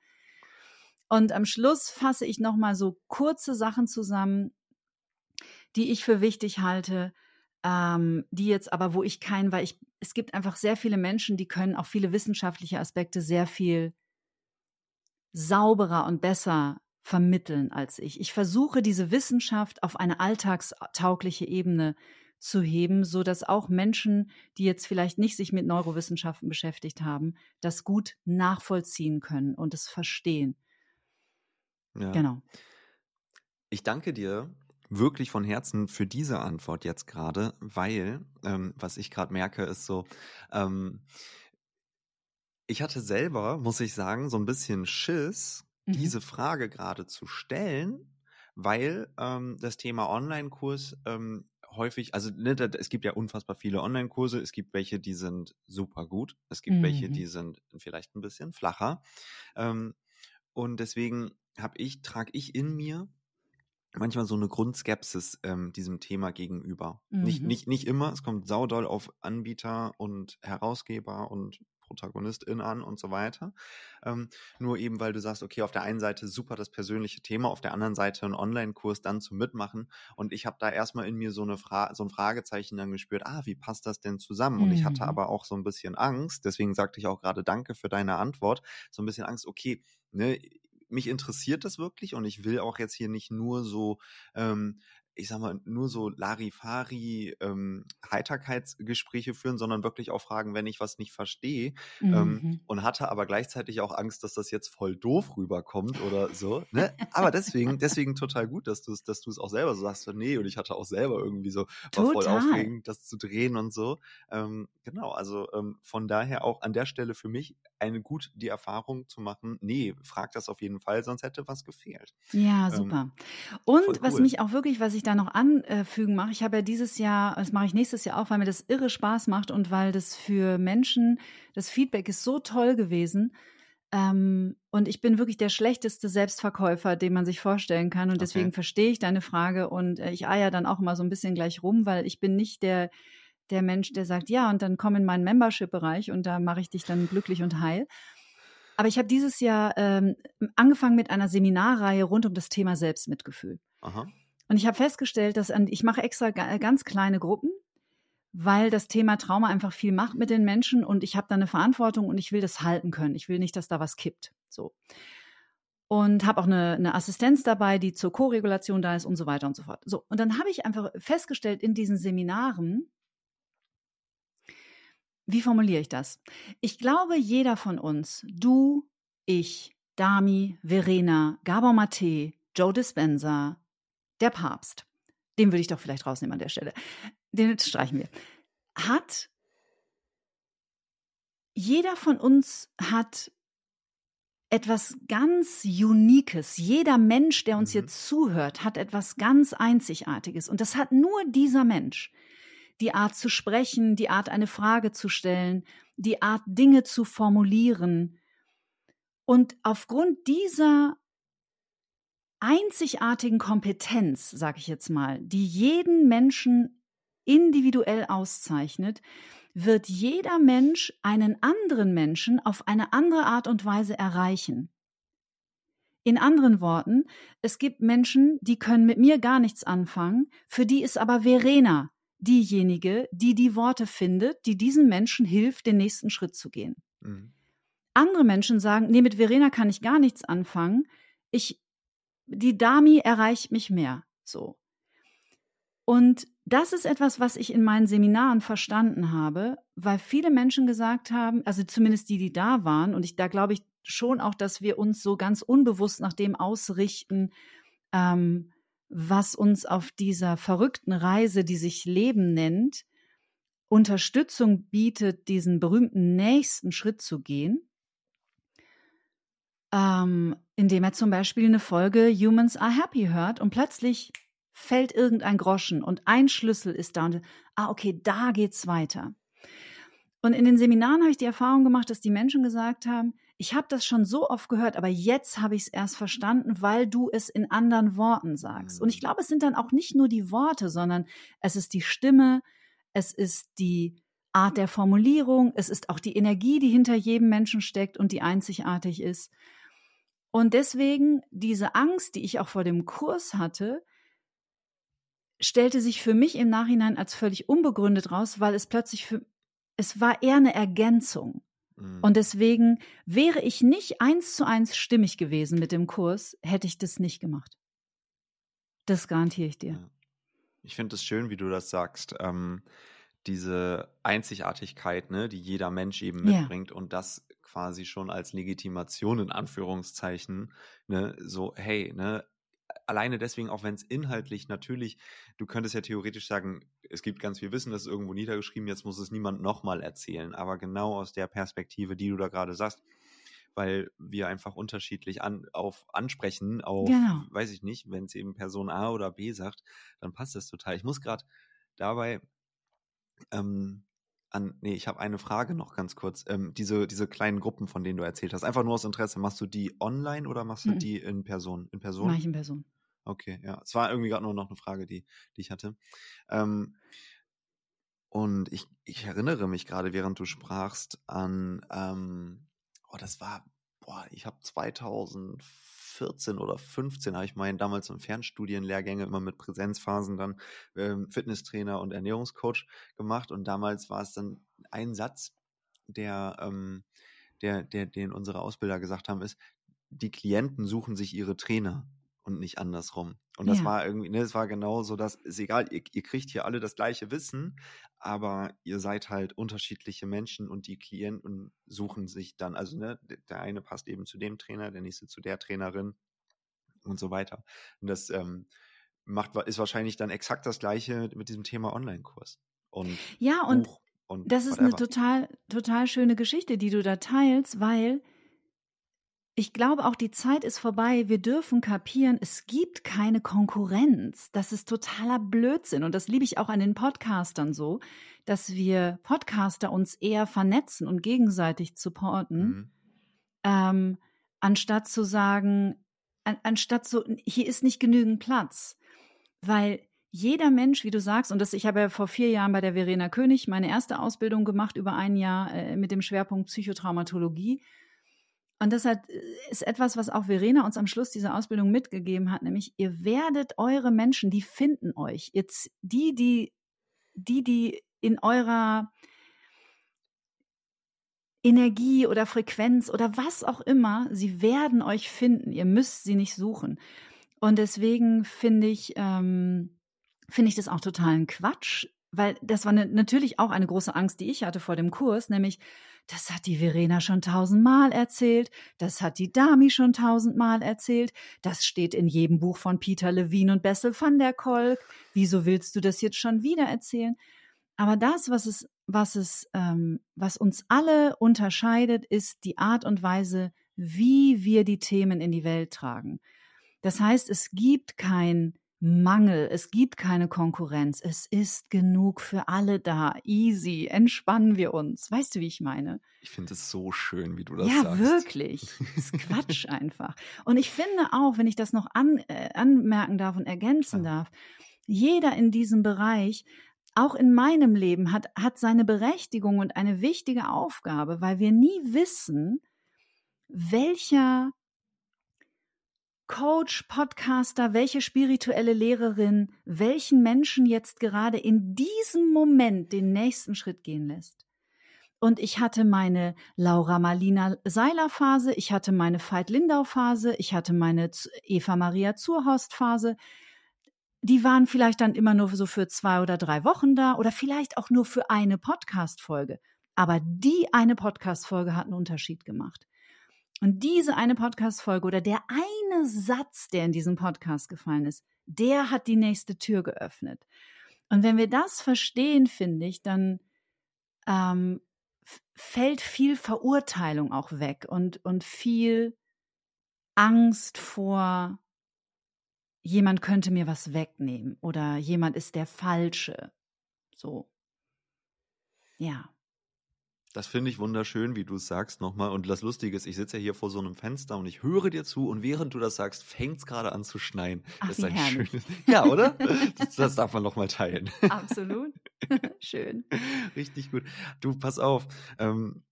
Und am Schluss fasse ich nochmal so kurze Sachen zusammen, die ich für wichtig halte, ähm, die jetzt aber, wo ich keinen, weil ich, es gibt einfach sehr viele Menschen, die können auch viele wissenschaftliche Aspekte sehr viel sauberer und besser vermitteln als ich. Ich versuche diese Wissenschaft auf eine alltagstaugliche Ebene zu heben, so dass auch Menschen, die jetzt vielleicht nicht sich mit Neurowissenschaften beschäftigt haben, das gut nachvollziehen können und es verstehen. Ja. Genau. Ich danke dir wirklich von Herzen für diese Antwort jetzt gerade, weil ähm, was ich gerade merke, ist so, ähm, ich hatte selber, muss ich sagen, so ein bisschen Schiss, mhm. diese Frage gerade zu stellen, weil ähm, das Thema Online-Kurs ähm, häufig, also ne, es gibt ja unfassbar viele Online-Kurse, es gibt welche, die sind super gut, es gibt mhm. welche, die sind vielleicht ein bisschen flacher. Ähm, und deswegen habe ich, trage ich in mir manchmal so eine Grundskepsis ähm, diesem Thema gegenüber. Mhm. Nicht, nicht, nicht immer, es kommt saudoll auf Anbieter und Herausgeber und Protagonistin an und so weiter. Ähm, nur eben, weil du sagst, okay, auf der einen Seite super das persönliche Thema, auf der anderen Seite ein Online-Kurs dann zum Mitmachen. Und ich habe da erstmal in mir so, eine Fra so ein Fragezeichen dann gespürt, ah, wie passt das denn zusammen? Und ich hatte mhm. aber auch so ein bisschen Angst, deswegen sagte ich auch gerade Danke für deine Antwort, so ein bisschen Angst, okay, ne, mich interessiert das wirklich und ich will auch jetzt hier nicht nur so ähm, ich sag mal, nur so Larifari ähm, Heiterkeitsgespräche führen, sondern wirklich auch fragen, wenn ich was nicht verstehe. Ähm, mhm. Ähm, und hatte aber gleichzeitig auch Angst, dass das jetzt voll doof rüberkommt oder so. Ne? Aber deswegen, deswegen total gut, dass du es, dass du es auch selber so sagst, nee, und ich hatte auch selber irgendwie so, war voll aufregend, das zu drehen und so. Ähm, genau, also ähm, von daher auch an der Stelle für mich eine gut die Erfahrung zu machen, nee, frag das auf jeden Fall, sonst hätte was gefehlt. Ja, ähm, super. und cool. was mich auch wirklich, was ich da noch anfügen mache, ich habe ja dieses Jahr, das mache ich nächstes Jahr auch, weil mir das irre Spaß macht und weil das für Menschen, das Feedback ist so toll gewesen. Ähm, und ich bin wirklich der schlechteste Selbstverkäufer, den man sich vorstellen kann. Und okay. deswegen verstehe ich deine Frage und äh, ich eier dann auch immer so ein bisschen gleich rum, weil ich bin nicht der, der Mensch, der sagt, ja, und dann komm in meinen Membership-Bereich und da mache ich dich dann glücklich und heil. Aber ich habe dieses Jahr ähm, angefangen mit einer Seminarreihe rund um das Thema Selbstmitgefühl. Aha. Und ich habe festgestellt, dass an, ich mache extra ganz kleine Gruppen, weil das Thema Trauma einfach viel macht mit den Menschen und ich habe da eine Verantwortung und ich will das halten können. Ich will nicht, dass da was kippt. So. Und habe auch eine, eine Assistenz dabei, die zur Koregulation da ist und so weiter und so fort. So, und dann habe ich einfach festgestellt in diesen Seminaren, wie formuliere ich das? Ich glaube, jeder von uns, du, ich, Dami, Verena, Gabor Mate, Joe Dispenza, der Papst, den würde ich doch vielleicht rausnehmen an der Stelle, den streichen wir, hat, jeder von uns hat etwas ganz Unikes. Jeder Mensch, der uns mhm. jetzt zuhört, hat etwas ganz Einzigartiges. Und das hat nur dieser Mensch die Art zu sprechen, die Art, eine Frage zu stellen, die Art, Dinge zu formulieren. Und aufgrund dieser einzigartigen Kompetenz, sage ich jetzt mal, die jeden Menschen individuell auszeichnet, wird jeder Mensch einen anderen Menschen auf eine andere Art und Weise erreichen. In anderen Worten, es gibt Menschen, die können mit mir gar nichts anfangen, für die ist aber Verena diejenige, die die Worte findet, die diesen Menschen hilft, den nächsten Schritt zu gehen. Mhm. Andere Menschen sagen, nee, mit Verena kann ich gar nichts anfangen. Ich, die Dami erreicht mich mehr. So. Und das ist etwas, was ich in meinen Seminaren verstanden habe, weil viele Menschen gesagt haben, also zumindest die, die da waren, und ich, da glaube ich schon auch, dass wir uns so ganz unbewusst nach dem ausrichten, ähm, was uns auf dieser verrückten Reise, die sich Leben nennt, Unterstützung bietet, diesen berühmten nächsten Schritt zu gehen, ähm, indem er zum Beispiel eine Folge Humans Are Happy hört und plötzlich fällt irgendein Groschen und ein Schlüssel ist da und ah, okay, da geht's weiter. Und in den Seminaren habe ich die Erfahrung gemacht, dass die Menschen gesagt haben, ich habe das schon so oft gehört, aber jetzt habe ich es erst verstanden, weil du es in anderen Worten sagst. Und ich mhm. glaube, es sind dann auch nicht nur die Worte, sondern es ist die Stimme, es ist die Art der Formulierung, es ist auch die Energie, die hinter jedem Menschen steckt und die einzigartig ist. Und deswegen diese Angst, die ich auch vor dem Kurs hatte, stellte sich für mich im Nachhinein als völlig unbegründet raus, weil es plötzlich für es war eher eine Ergänzung. Mhm. Und deswegen wäre ich nicht eins zu eins stimmig gewesen mit dem Kurs, hätte ich das nicht gemacht. Das garantiere ich dir. Ich finde es schön, wie du das sagst. Ähm, diese Einzigartigkeit, ne, die jeder Mensch eben Ja. mitbringt und das quasi schon als Legitimation in Anführungszeichen, ne, so, hey, ne, alleine deswegen, auch wenn es inhaltlich natürlich, du könntest ja theoretisch sagen, es gibt ganz viel Wissen, das ist irgendwo niedergeschrieben, jetzt muss es niemand nochmal erzählen, aber genau aus der Perspektive, die du da gerade sagst, weil wir einfach unterschiedlich an, auf ansprechen, auf, Genau. weiß ich nicht, wenn es eben Person A oder B sagt, dann passt das total. Ich muss gerade dabei ähm, an, nee, ich habe eine Frage noch ganz kurz. Ähm, diese, diese kleinen Gruppen, von denen du erzählt hast, einfach nur aus Interesse, machst du die online oder machst du Mhm. die in Person? In Person? Mache ich in Person. Okay, ja. Es war irgendwie gerade nur noch eine Frage, die, die ich hatte. Ähm, und ich, ich erinnere mich gerade, während du sprachst, an, ähm, oh, das war, boah, ich habe 2014 oder 15 habe ich meinen damals im Fernstudienlehrgänge immer mit Präsenzphasen dann ähm, Fitnesstrainer und Ernährungscoach gemacht. Und damals war es dann ein Satz, der, ähm, der, der, den unsere Ausbilder gesagt haben, ist, die Klienten suchen sich ihre Trainer und nicht andersrum. Und das Ja. war irgendwie, ne, es war genau so, dass, ist egal, ihr, ihr kriegt hier alle das gleiche Wissen, aber ihr seid halt unterschiedliche Menschen und die Klienten suchen sich dann, also ne, der eine passt eben zu dem Trainer, der nächste zu der Trainerin und so weiter. Und das ähm, macht, ist wahrscheinlich dann exakt das gleiche mit diesem Thema Online-Kurs und Ja, und Buch und Das ist eine whatever. total, total schöne Geschichte, die du da teilst, weil ich glaube auch, die Zeit ist vorbei. Wir dürfen kapieren, es gibt keine Konkurrenz. Das ist totaler Blödsinn. Und das liebe ich auch an den Podcastern so, dass wir Podcaster uns eher vernetzen und gegenseitig supporten, Mhm. ähm, anstatt zu sagen, an, anstatt so, hier ist nicht genügend Platz. Weil jeder Mensch, wie du sagst, und das, ich habe ja vor vier Jahren bei der Verena König meine erste Ausbildung gemacht, über ein Jahr äh, mit dem Schwerpunkt Psychotraumatologie. Und das hat, äh, ist etwas, was auch Verena uns am Schluss dieser Ausbildung mitgegeben hat, nämlich ihr werdet eure Menschen, die finden euch. Jetzt die, die, die, die in eurer Energie oder Frequenz oder was auch immer, sie werden euch finden. Ihr müsst sie nicht suchen. Und deswegen finde ich, ähm, finde ich das auch totalen Quatsch, weil das war ne, natürlich auch eine große Angst, die ich hatte vor dem Kurs, nämlich, das hat die Verena schon tausendmal erzählt, das hat die Dami schon tausendmal erzählt, das steht in jedem Buch von Peter Levine und Bessel van der Kolk. Wieso willst du das jetzt schon wieder erzählen? Aber das, was es, was es, ähm, was uns alle unterscheidet, ist die Art und Weise, wie wir die Themen in die Welt tragen. Das heißt, es gibt kein Mangel, es gibt keine Konkurrenz, es ist genug für alle da. Easy, entspannen wir uns. Weißt du, wie ich meine? Ich finde es so schön, wie du das ja, sagst. wirklich. Das ist Quatsch *laughs* einfach. Und ich finde auch, wenn ich das noch an, äh, anmerken darf und ergänzen Klar. darf, jeder in diesem Bereich, auch in meinem Leben, hat, hat seine Berechtigung und eine wichtige Aufgabe, weil wir nie wissen, welcher Coach, Podcaster, welche spirituelle Lehrerin welchen Menschen jetzt gerade in diesem Moment den nächsten Schritt gehen lässt. Und ich hatte meine Laura Marlina Seiler Phase, ich hatte meine Veit Lindau Phase, ich hatte meine Eva Maria Zurhorst Phase. Die waren vielleicht dann immer nur so für zwei oder drei Wochen da oder vielleicht auch nur für eine Podcast-Folge. Aber die eine Podcast-Folge hat einen Unterschied gemacht. Und diese eine Podcast-Folge oder der eine Satz, der in diesem Podcast gefallen ist, der hat die nächste Tür geöffnet. Und wenn wir das verstehen, finde ich, dann ähm, fällt viel Verurteilung auch weg und, und viel Angst vor, jemand könnte mir was wegnehmen oder jemand ist der Falsche. So. Ja. Das finde ich wunderschön, wie du es sagst nochmal. Und das Lustige ist, ich sitze ja hier vor so einem Fenster und ich höre dir zu und während du das sagst, fängt es gerade an zu schneien. Ach, das ist ein herrlich. schönes. Ja, oder? *laughs* Das, das darf man nochmal teilen. Absolut. *laughs* Schön. Richtig gut. Du, pass auf. Ähm,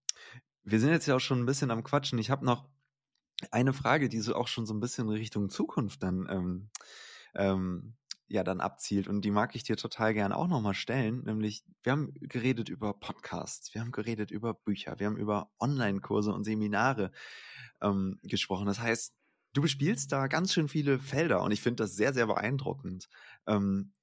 wir sind jetzt ja auch schon ein bisschen am Quatschen. Ich habe noch eine Frage, die so auch schon so ein bisschen Richtung Zukunft dann, ähm, ähm, ja, dann abzielt. Und die mag ich dir total gern auch nochmal stellen. Nämlich, wir haben geredet über Podcasts, wir haben geredet über Bücher, wir haben über Online-Kurse und Seminare ähm, gesprochen. Das heißt, du bespielst da ganz schön viele Felder und ich finde das sehr, sehr beeindruckend. Ähm,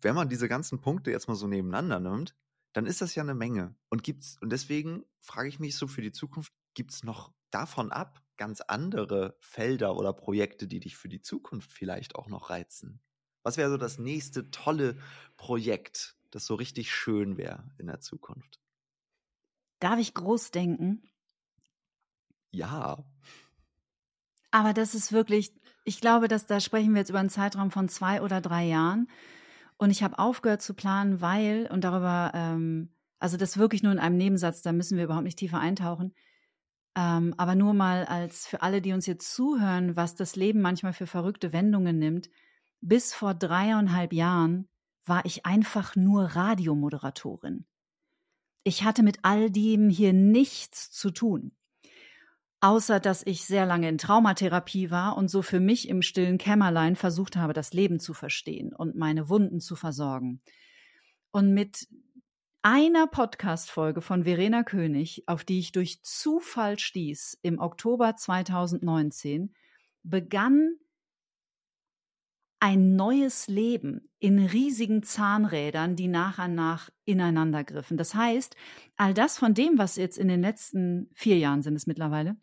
wenn man diese ganzen Punkte jetzt mal so nebeneinander nimmt, dann ist das ja eine Menge. Und gibt's, und deswegen frage ich mich so für die Zukunft, gibt es noch davon ab ganz andere Felder oder Projekte, die dich für die Zukunft vielleicht auch noch reizen? Was wäre so das nächste tolle Projekt, das so richtig schön wäre in der Zukunft? Darf ich groß denken? Ja. Aber das ist wirklich, ich glaube, dass da sprechen wir jetzt über einen Zeitraum von zwei oder drei Jahren. Und ich habe aufgehört zu planen, weil, und darüber, ähm, also das wirklich nur in einem Nebensatz, da müssen wir überhaupt nicht tiefer eintauchen. Ähm, aber nur mal als für alle, die uns jetzt zuhören, was das Leben manchmal für verrückte Wendungen nimmt. Bis vor dreieinhalb Jahren war ich einfach nur Radiomoderatorin. Ich hatte mit all dem hier nichts zu tun. Außer dass ich sehr lange in Traumatherapie war und so für mich im stillen Kämmerlein versucht habe, das Leben zu verstehen und meine Wunden zu versorgen. Und mit einer Podcast-Folge von Verena König, auf die ich durch Zufall stieß im Oktober 2019, begann ein neues Leben in riesigen Zahnrädern, die nach und nach ineinander griffen. Das heißt, all das von dem, was jetzt in den letzten vier Jahren sind es mittlerweile,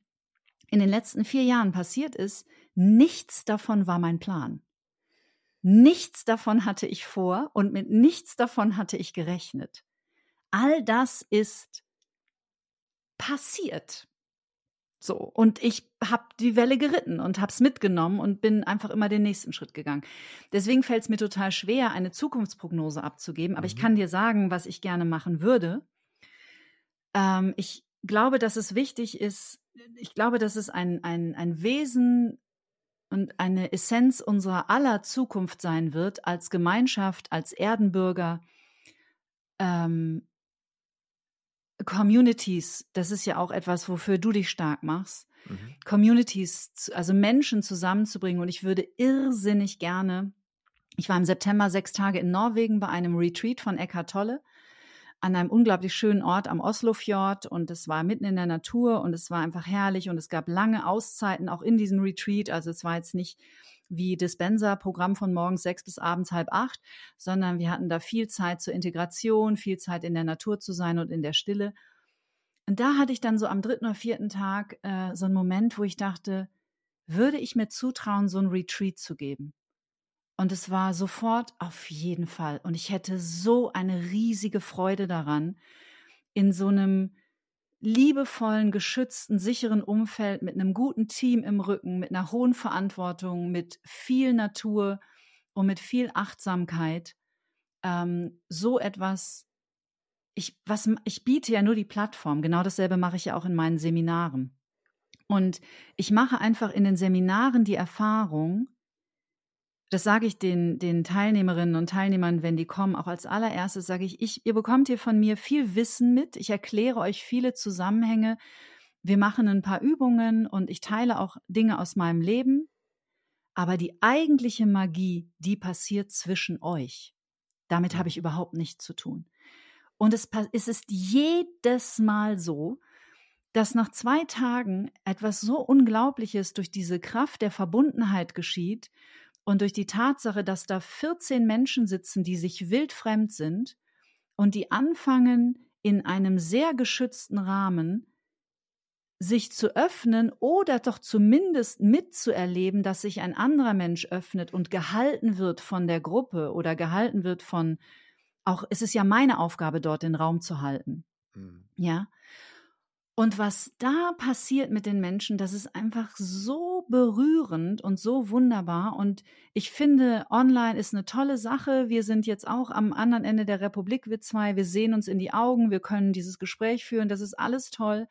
in den letzten vier Jahren passiert ist, nichts davon war mein Plan. Nichts davon hatte ich vor und mit nichts davon hatte ich gerechnet. All das ist passiert. So, und ich habe die Welle geritten und habe es mitgenommen und bin einfach immer den nächsten Schritt gegangen. Deswegen fällt es mir total schwer, eine Zukunftsprognose abzugeben, aber mhm. ich kann dir sagen, was ich gerne machen würde. Ähm, ich glaube, dass es wichtig ist, ich glaube, dass es ein, ein, ein Wesen und eine Essenz unserer aller Zukunft sein wird, als Gemeinschaft, als Erdenbürger, ähm, Communities, das ist ja auch etwas, wofür du dich stark machst, mhm. Communities, also Menschen zusammenzubringen. Und ich würde irrsinnig gerne, ich war im September sechs Tage in Norwegen bei einem Retreat von Eckhart Tolle an einem unglaublich schönen Ort am Oslofjord und es war mitten in der Natur und es war einfach herrlich und es gab lange Auszeiten auch in diesem Retreat. Also es war jetzt nicht wie Dispenser-Programm von morgens sechs bis abends halb acht, sondern wir hatten da viel Zeit zur Integration, viel Zeit in der Natur zu sein und in der Stille. Und da hatte ich dann so am dritten oder vierten Tag äh, so einen Moment, wo ich dachte, würde ich mir zutrauen, so ein Retreat zu geben? Und es war sofort auf jeden Fall. Und ich hätte so eine riesige Freude daran, in so einem liebevollen, geschützten, sicheren Umfeld mit einem guten Team im Rücken, mit einer hohen Verantwortung, mit viel Natur und mit viel Achtsamkeit ähm, so etwas. Ich, was, ich biete ja nur die Plattform. Genau dasselbe mache ich ja auch in meinen Seminaren. Und ich mache einfach in den Seminaren die Erfahrung, das sage ich den, den Teilnehmerinnen und Teilnehmern, wenn die kommen, auch als allererstes sage ich, ich, ihr bekommt hier von mir viel Wissen mit. Ich erkläre euch viele Zusammenhänge. Wir machen ein paar Übungen und ich teile auch Dinge aus meinem Leben. Aber die eigentliche Magie, die passiert zwischen euch. Damit habe ich überhaupt nichts zu tun. Und es, es ist jedes Mal so, dass nach zwei Tagen etwas so Unglaubliches durch diese Kraft der Verbundenheit geschieht und durch die Tatsache, dass da 14 Menschen sitzen, die sich wildfremd sind und die anfangen, in einem sehr geschützten Rahmen sich zu öffnen oder doch zumindest mitzuerleben, dass sich ein anderer Mensch öffnet und gehalten wird von der Gruppe oder gehalten wird von, auch es ist ja meine Aufgabe, dort den Raum zu halten. Mhm. Ja. Und was da passiert mit den Menschen, das ist einfach so berührend und so wunderbar. Und ich finde, online ist eine tolle Sache. Wir sind jetzt auch am anderen Ende der Republik, wir zwei. Wir sehen uns in die Augen, wir können dieses Gespräch führen. Das ist alles toll.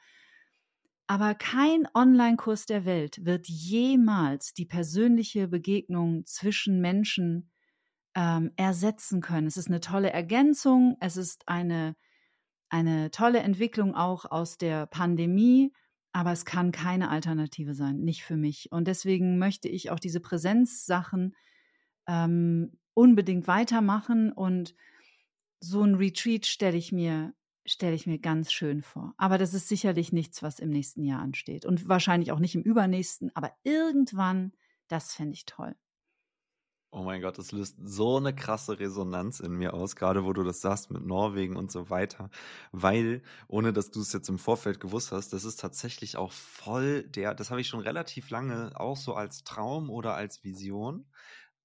Aber kein Online-Kurs der Welt wird jemals die persönliche Begegnung zwischen Menschen ähm, ersetzen können. Es ist eine tolle Ergänzung. Es ist eine eine tolle Entwicklung auch aus der Pandemie, aber es kann keine Alternative sein, nicht für mich. Und deswegen möchte ich auch diese Präsenzsachen ähm, unbedingt weitermachen und so ein Retreat stelle ich mir stelle ich mir ganz schön vor. Aber das ist sicherlich nichts, was im nächsten Jahr ansteht und wahrscheinlich auch nicht im übernächsten, aber irgendwann, das fände ich toll. Oh mein Gott, das löst so eine krasse Resonanz in mir aus, gerade wo du das sagst mit Norwegen und so weiter. Weil, ohne dass du es jetzt im Vorfeld gewusst hast, das ist tatsächlich auch voll der, das habe ich schon relativ lange auch so als Traum oder als Vision.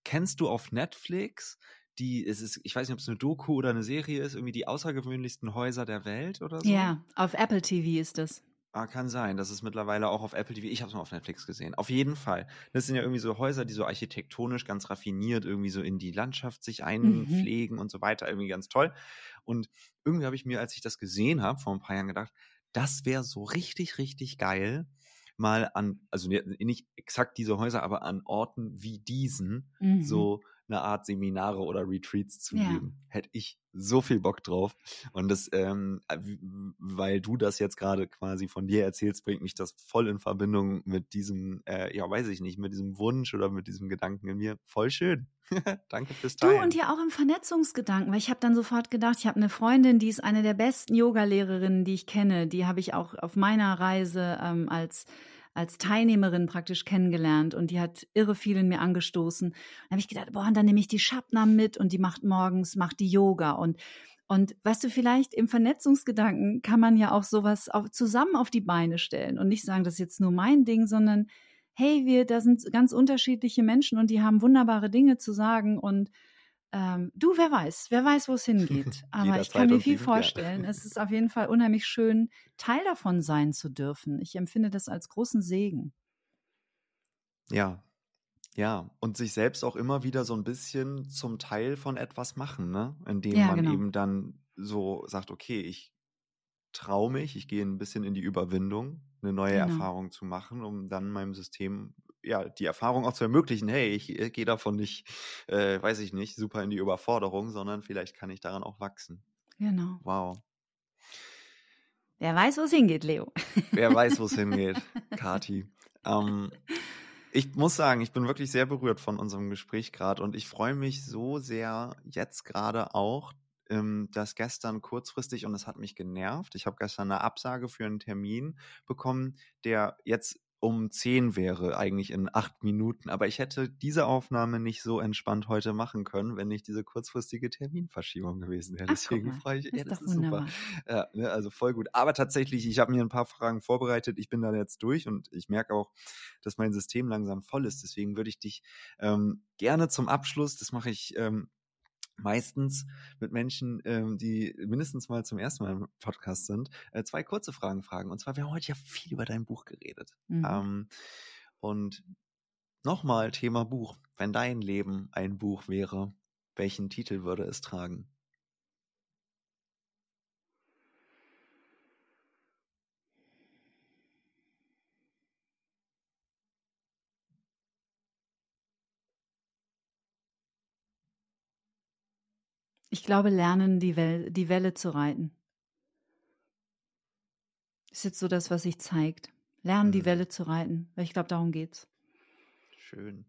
Kennst du auf Netflix die, es ist, ich weiß nicht, ob es eine Doku oder eine Serie ist, irgendwie die außergewöhnlichsten Häuser der Welt oder so? Ja, auf Apple TV ist das. Ah, kann sein. Das ist mittlerweile auch auf Apple TV. Ich habe es mal auf Netflix gesehen. Auf jeden Fall. Das sind ja irgendwie so Häuser, die so architektonisch ganz raffiniert irgendwie so in die Landschaft sich einpflegen mhm. und so weiter. Irgendwie ganz toll. Und irgendwie habe ich mir, als ich das gesehen habe, vor ein paar Jahren gedacht, das wäre so richtig, richtig geil, mal an, also nicht exakt diese Häuser, aber an Orten wie diesen, mhm. so eine Art Seminare oder Retreats zu ja. geben. Hätte ich so viel Bock drauf. Und das, ähm, weil du das jetzt gerade quasi von dir erzählst, bringt mich das voll in Verbindung mit diesem, äh, ja, weiß ich nicht, mit diesem Wunsch oder mit diesem Gedanken in mir. Voll schön. *laughs* Danke fürs Teilen. Du und ja auch im Vernetzungsgedanken, weil ich habe dann sofort gedacht, ich habe eine Freundin, die ist eine der besten Yogalehrerinnen, die ich kenne. Die habe ich auch auf meiner Reise ähm, als als Teilnehmerin praktisch kennengelernt und die hat irre viel in mir angestoßen. Da habe ich gedacht, boah, und dann nehme ich die Shabna mit und die macht morgens, macht die Yoga und und weißt du, vielleicht im Vernetzungsgedanken kann man ja auch sowas auf, zusammen auf die Beine stellen und nicht sagen, das ist jetzt nur mein Ding, sondern hey, wir, da sind ganz unterschiedliche Menschen und die haben wunderbare Dinge zu sagen und ähm, du, wer weiß, wer weiß, wo es hingeht. *laughs* Aber ich kann mir viel vorstellen. Es ist auf jeden Fall unheimlich schön, Teil davon sein zu dürfen. Ich empfinde das als großen Segen. Ja, ja, und sich selbst auch immer wieder so ein bisschen zum Teil von etwas machen, ne? Indem ja, man genau. eben dann so sagt, okay, ich traue mich, ich gehe ein bisschen in die Überwindung, eine neue genau. Erfahrung zu machen, um dann meinem System ja, die Erfahrung auch zu ermöglichen, hey, ich äh, gehe davon nicht, äh, weiß ich nicht, super in die Überforderung, sondern vielleicht kann ich daran auch wachsen. Genau. Wow. Wer weiß, wo es hingeht, Leo. Wer weiß, wo es hingeht, *laughs* Kati. Ähm, ich muss sagen, ich bin wirklich sehr berührt von unserem Gespräch gerade und ich freue mich so sehr jetzt gerade auch, ähm, dass gestern kurzfristig und es hat mich genervt. Ich habe gestern eine Absage für einen Termin bekommen, der jetzt um zehn wäre, eigentlich in acht Minuten. Aber ich hätte diese Aufnahme nicht so entspannt heute machen können, wenn nicht diese kurzfristige Terminverschiebung gewesen wäre. Deswegen freue ich mich. Ja, das ist wunderbar. super. Ja, also voll gut. Aber tatsächlich, ich habe mir ein paar Fragen vorbereitet. Ich bin da jetzt durch und ich merke auch, dass mein System langsam voll ist. Deswegen würde ich dich ähm, gerne zum Abschluss, das mache ich ähm, meistens mit Menschen, ähm, die mindestens mal zum ersten Mal im Podcast sind, äh, zwei kurze Fragen fragen. Und zwar, wir haben heute ja viel über dein Buch geredet. Mhm. Ähm, und nochmal Thema Buch. Wenn dein Leben ein Buch wäre, welchen Titel würde es tragen? Ich glaube, lernen, die, Welle, die Welle zu reiten. Ist jetzt so das, was sich zeigt. Lernen, hm. die Welle zu reiten. Weil ich glaube, darum geht's. Schön.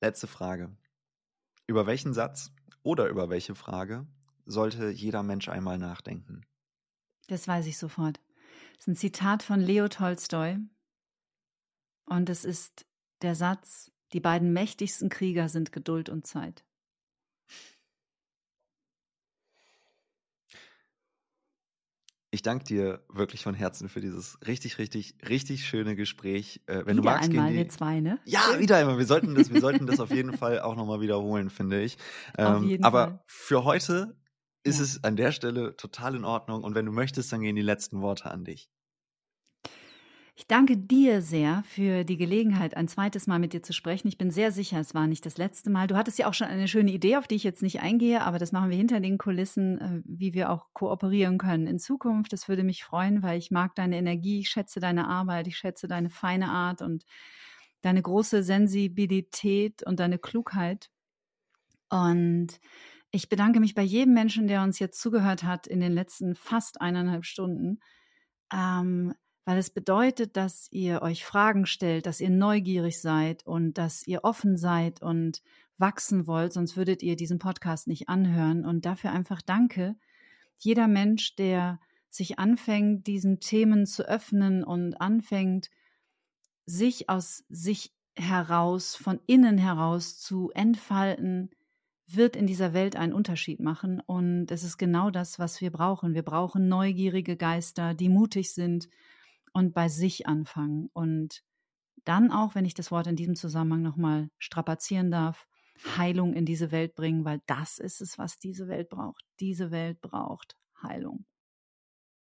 Letzte Frage. Über welchen Satz oder über welche Frage sollte jeder Mensch einmal nachdenken? Das weiß ich sofort. Das ist ein Zitat von Leo Tolstoi. Und es ist der Satz, die beiden mächtigsten Krieger sind Geduld und Zeit. Ich danke dir wirklich von Herzen für dieses richtig, richtig, richtig schöne Gespräch. Äh, wenn wieder du magst, einmal, wir zwei, ne? Ja, wieder einmal. Wir sollten das, wir sollten das auf jeden *laughs* Fall auch nochmal wiederholen, finde ich. Ähm, aber Fall. für heute ist ja. es an der Stelle total in Ordnung. Und wenn du möchtest, dann gehen die letzten Worte an dich. Ich danke dir sehr für die Gelegenheit, ein zweites Mal mit dir zu sprechen. Ich bin sehr sicher, es war nicht das letzte Mal. Du hattest ja auch schon eine schöne Idee, auf die ich jetzt nicht eingehe, aber das machen wir hinter den Kulissen, äh, wie wir auch kooperieren können in Zukunft. Das würde mich freuen, weil ich mag deine Energie, ich schätze deine Arbeit, ich schätze deine feine Art und deine große Sensibilität und deine Klugheit. Und ich bedanke mich bei jedem Menschen, der uns jetzt zugehört hat in den letzten fast eineinhalb Stunden. Ähm, weil es bedeutet, dass ihr euch Fragen stellt, dass ihr neugierig seid und dass ihr offen seid und wachsen wollt, sonst würdet ihr diesen Podcast nicht anhören. Und dafür einfach danke. Jeder Mensch, der sich anfängt, diesen Themen zu öffnen und anfängt, sich aus sich heraus, von innen heraus zu entfalten, wird in dieser Welt einen Unterschied machen. Und es ist genau das, was wir brauchen. Wir brauchen neugierige Geister, die mutig sind und bei sich anfangen. Und dann auch, wenn ich das Wort in diesem Zusammenhang nochmal strapazieren darf, Heilung in diese Welt bringen, weil das ist es, was diese Welt braucht. Diese Welt braucht Heilung.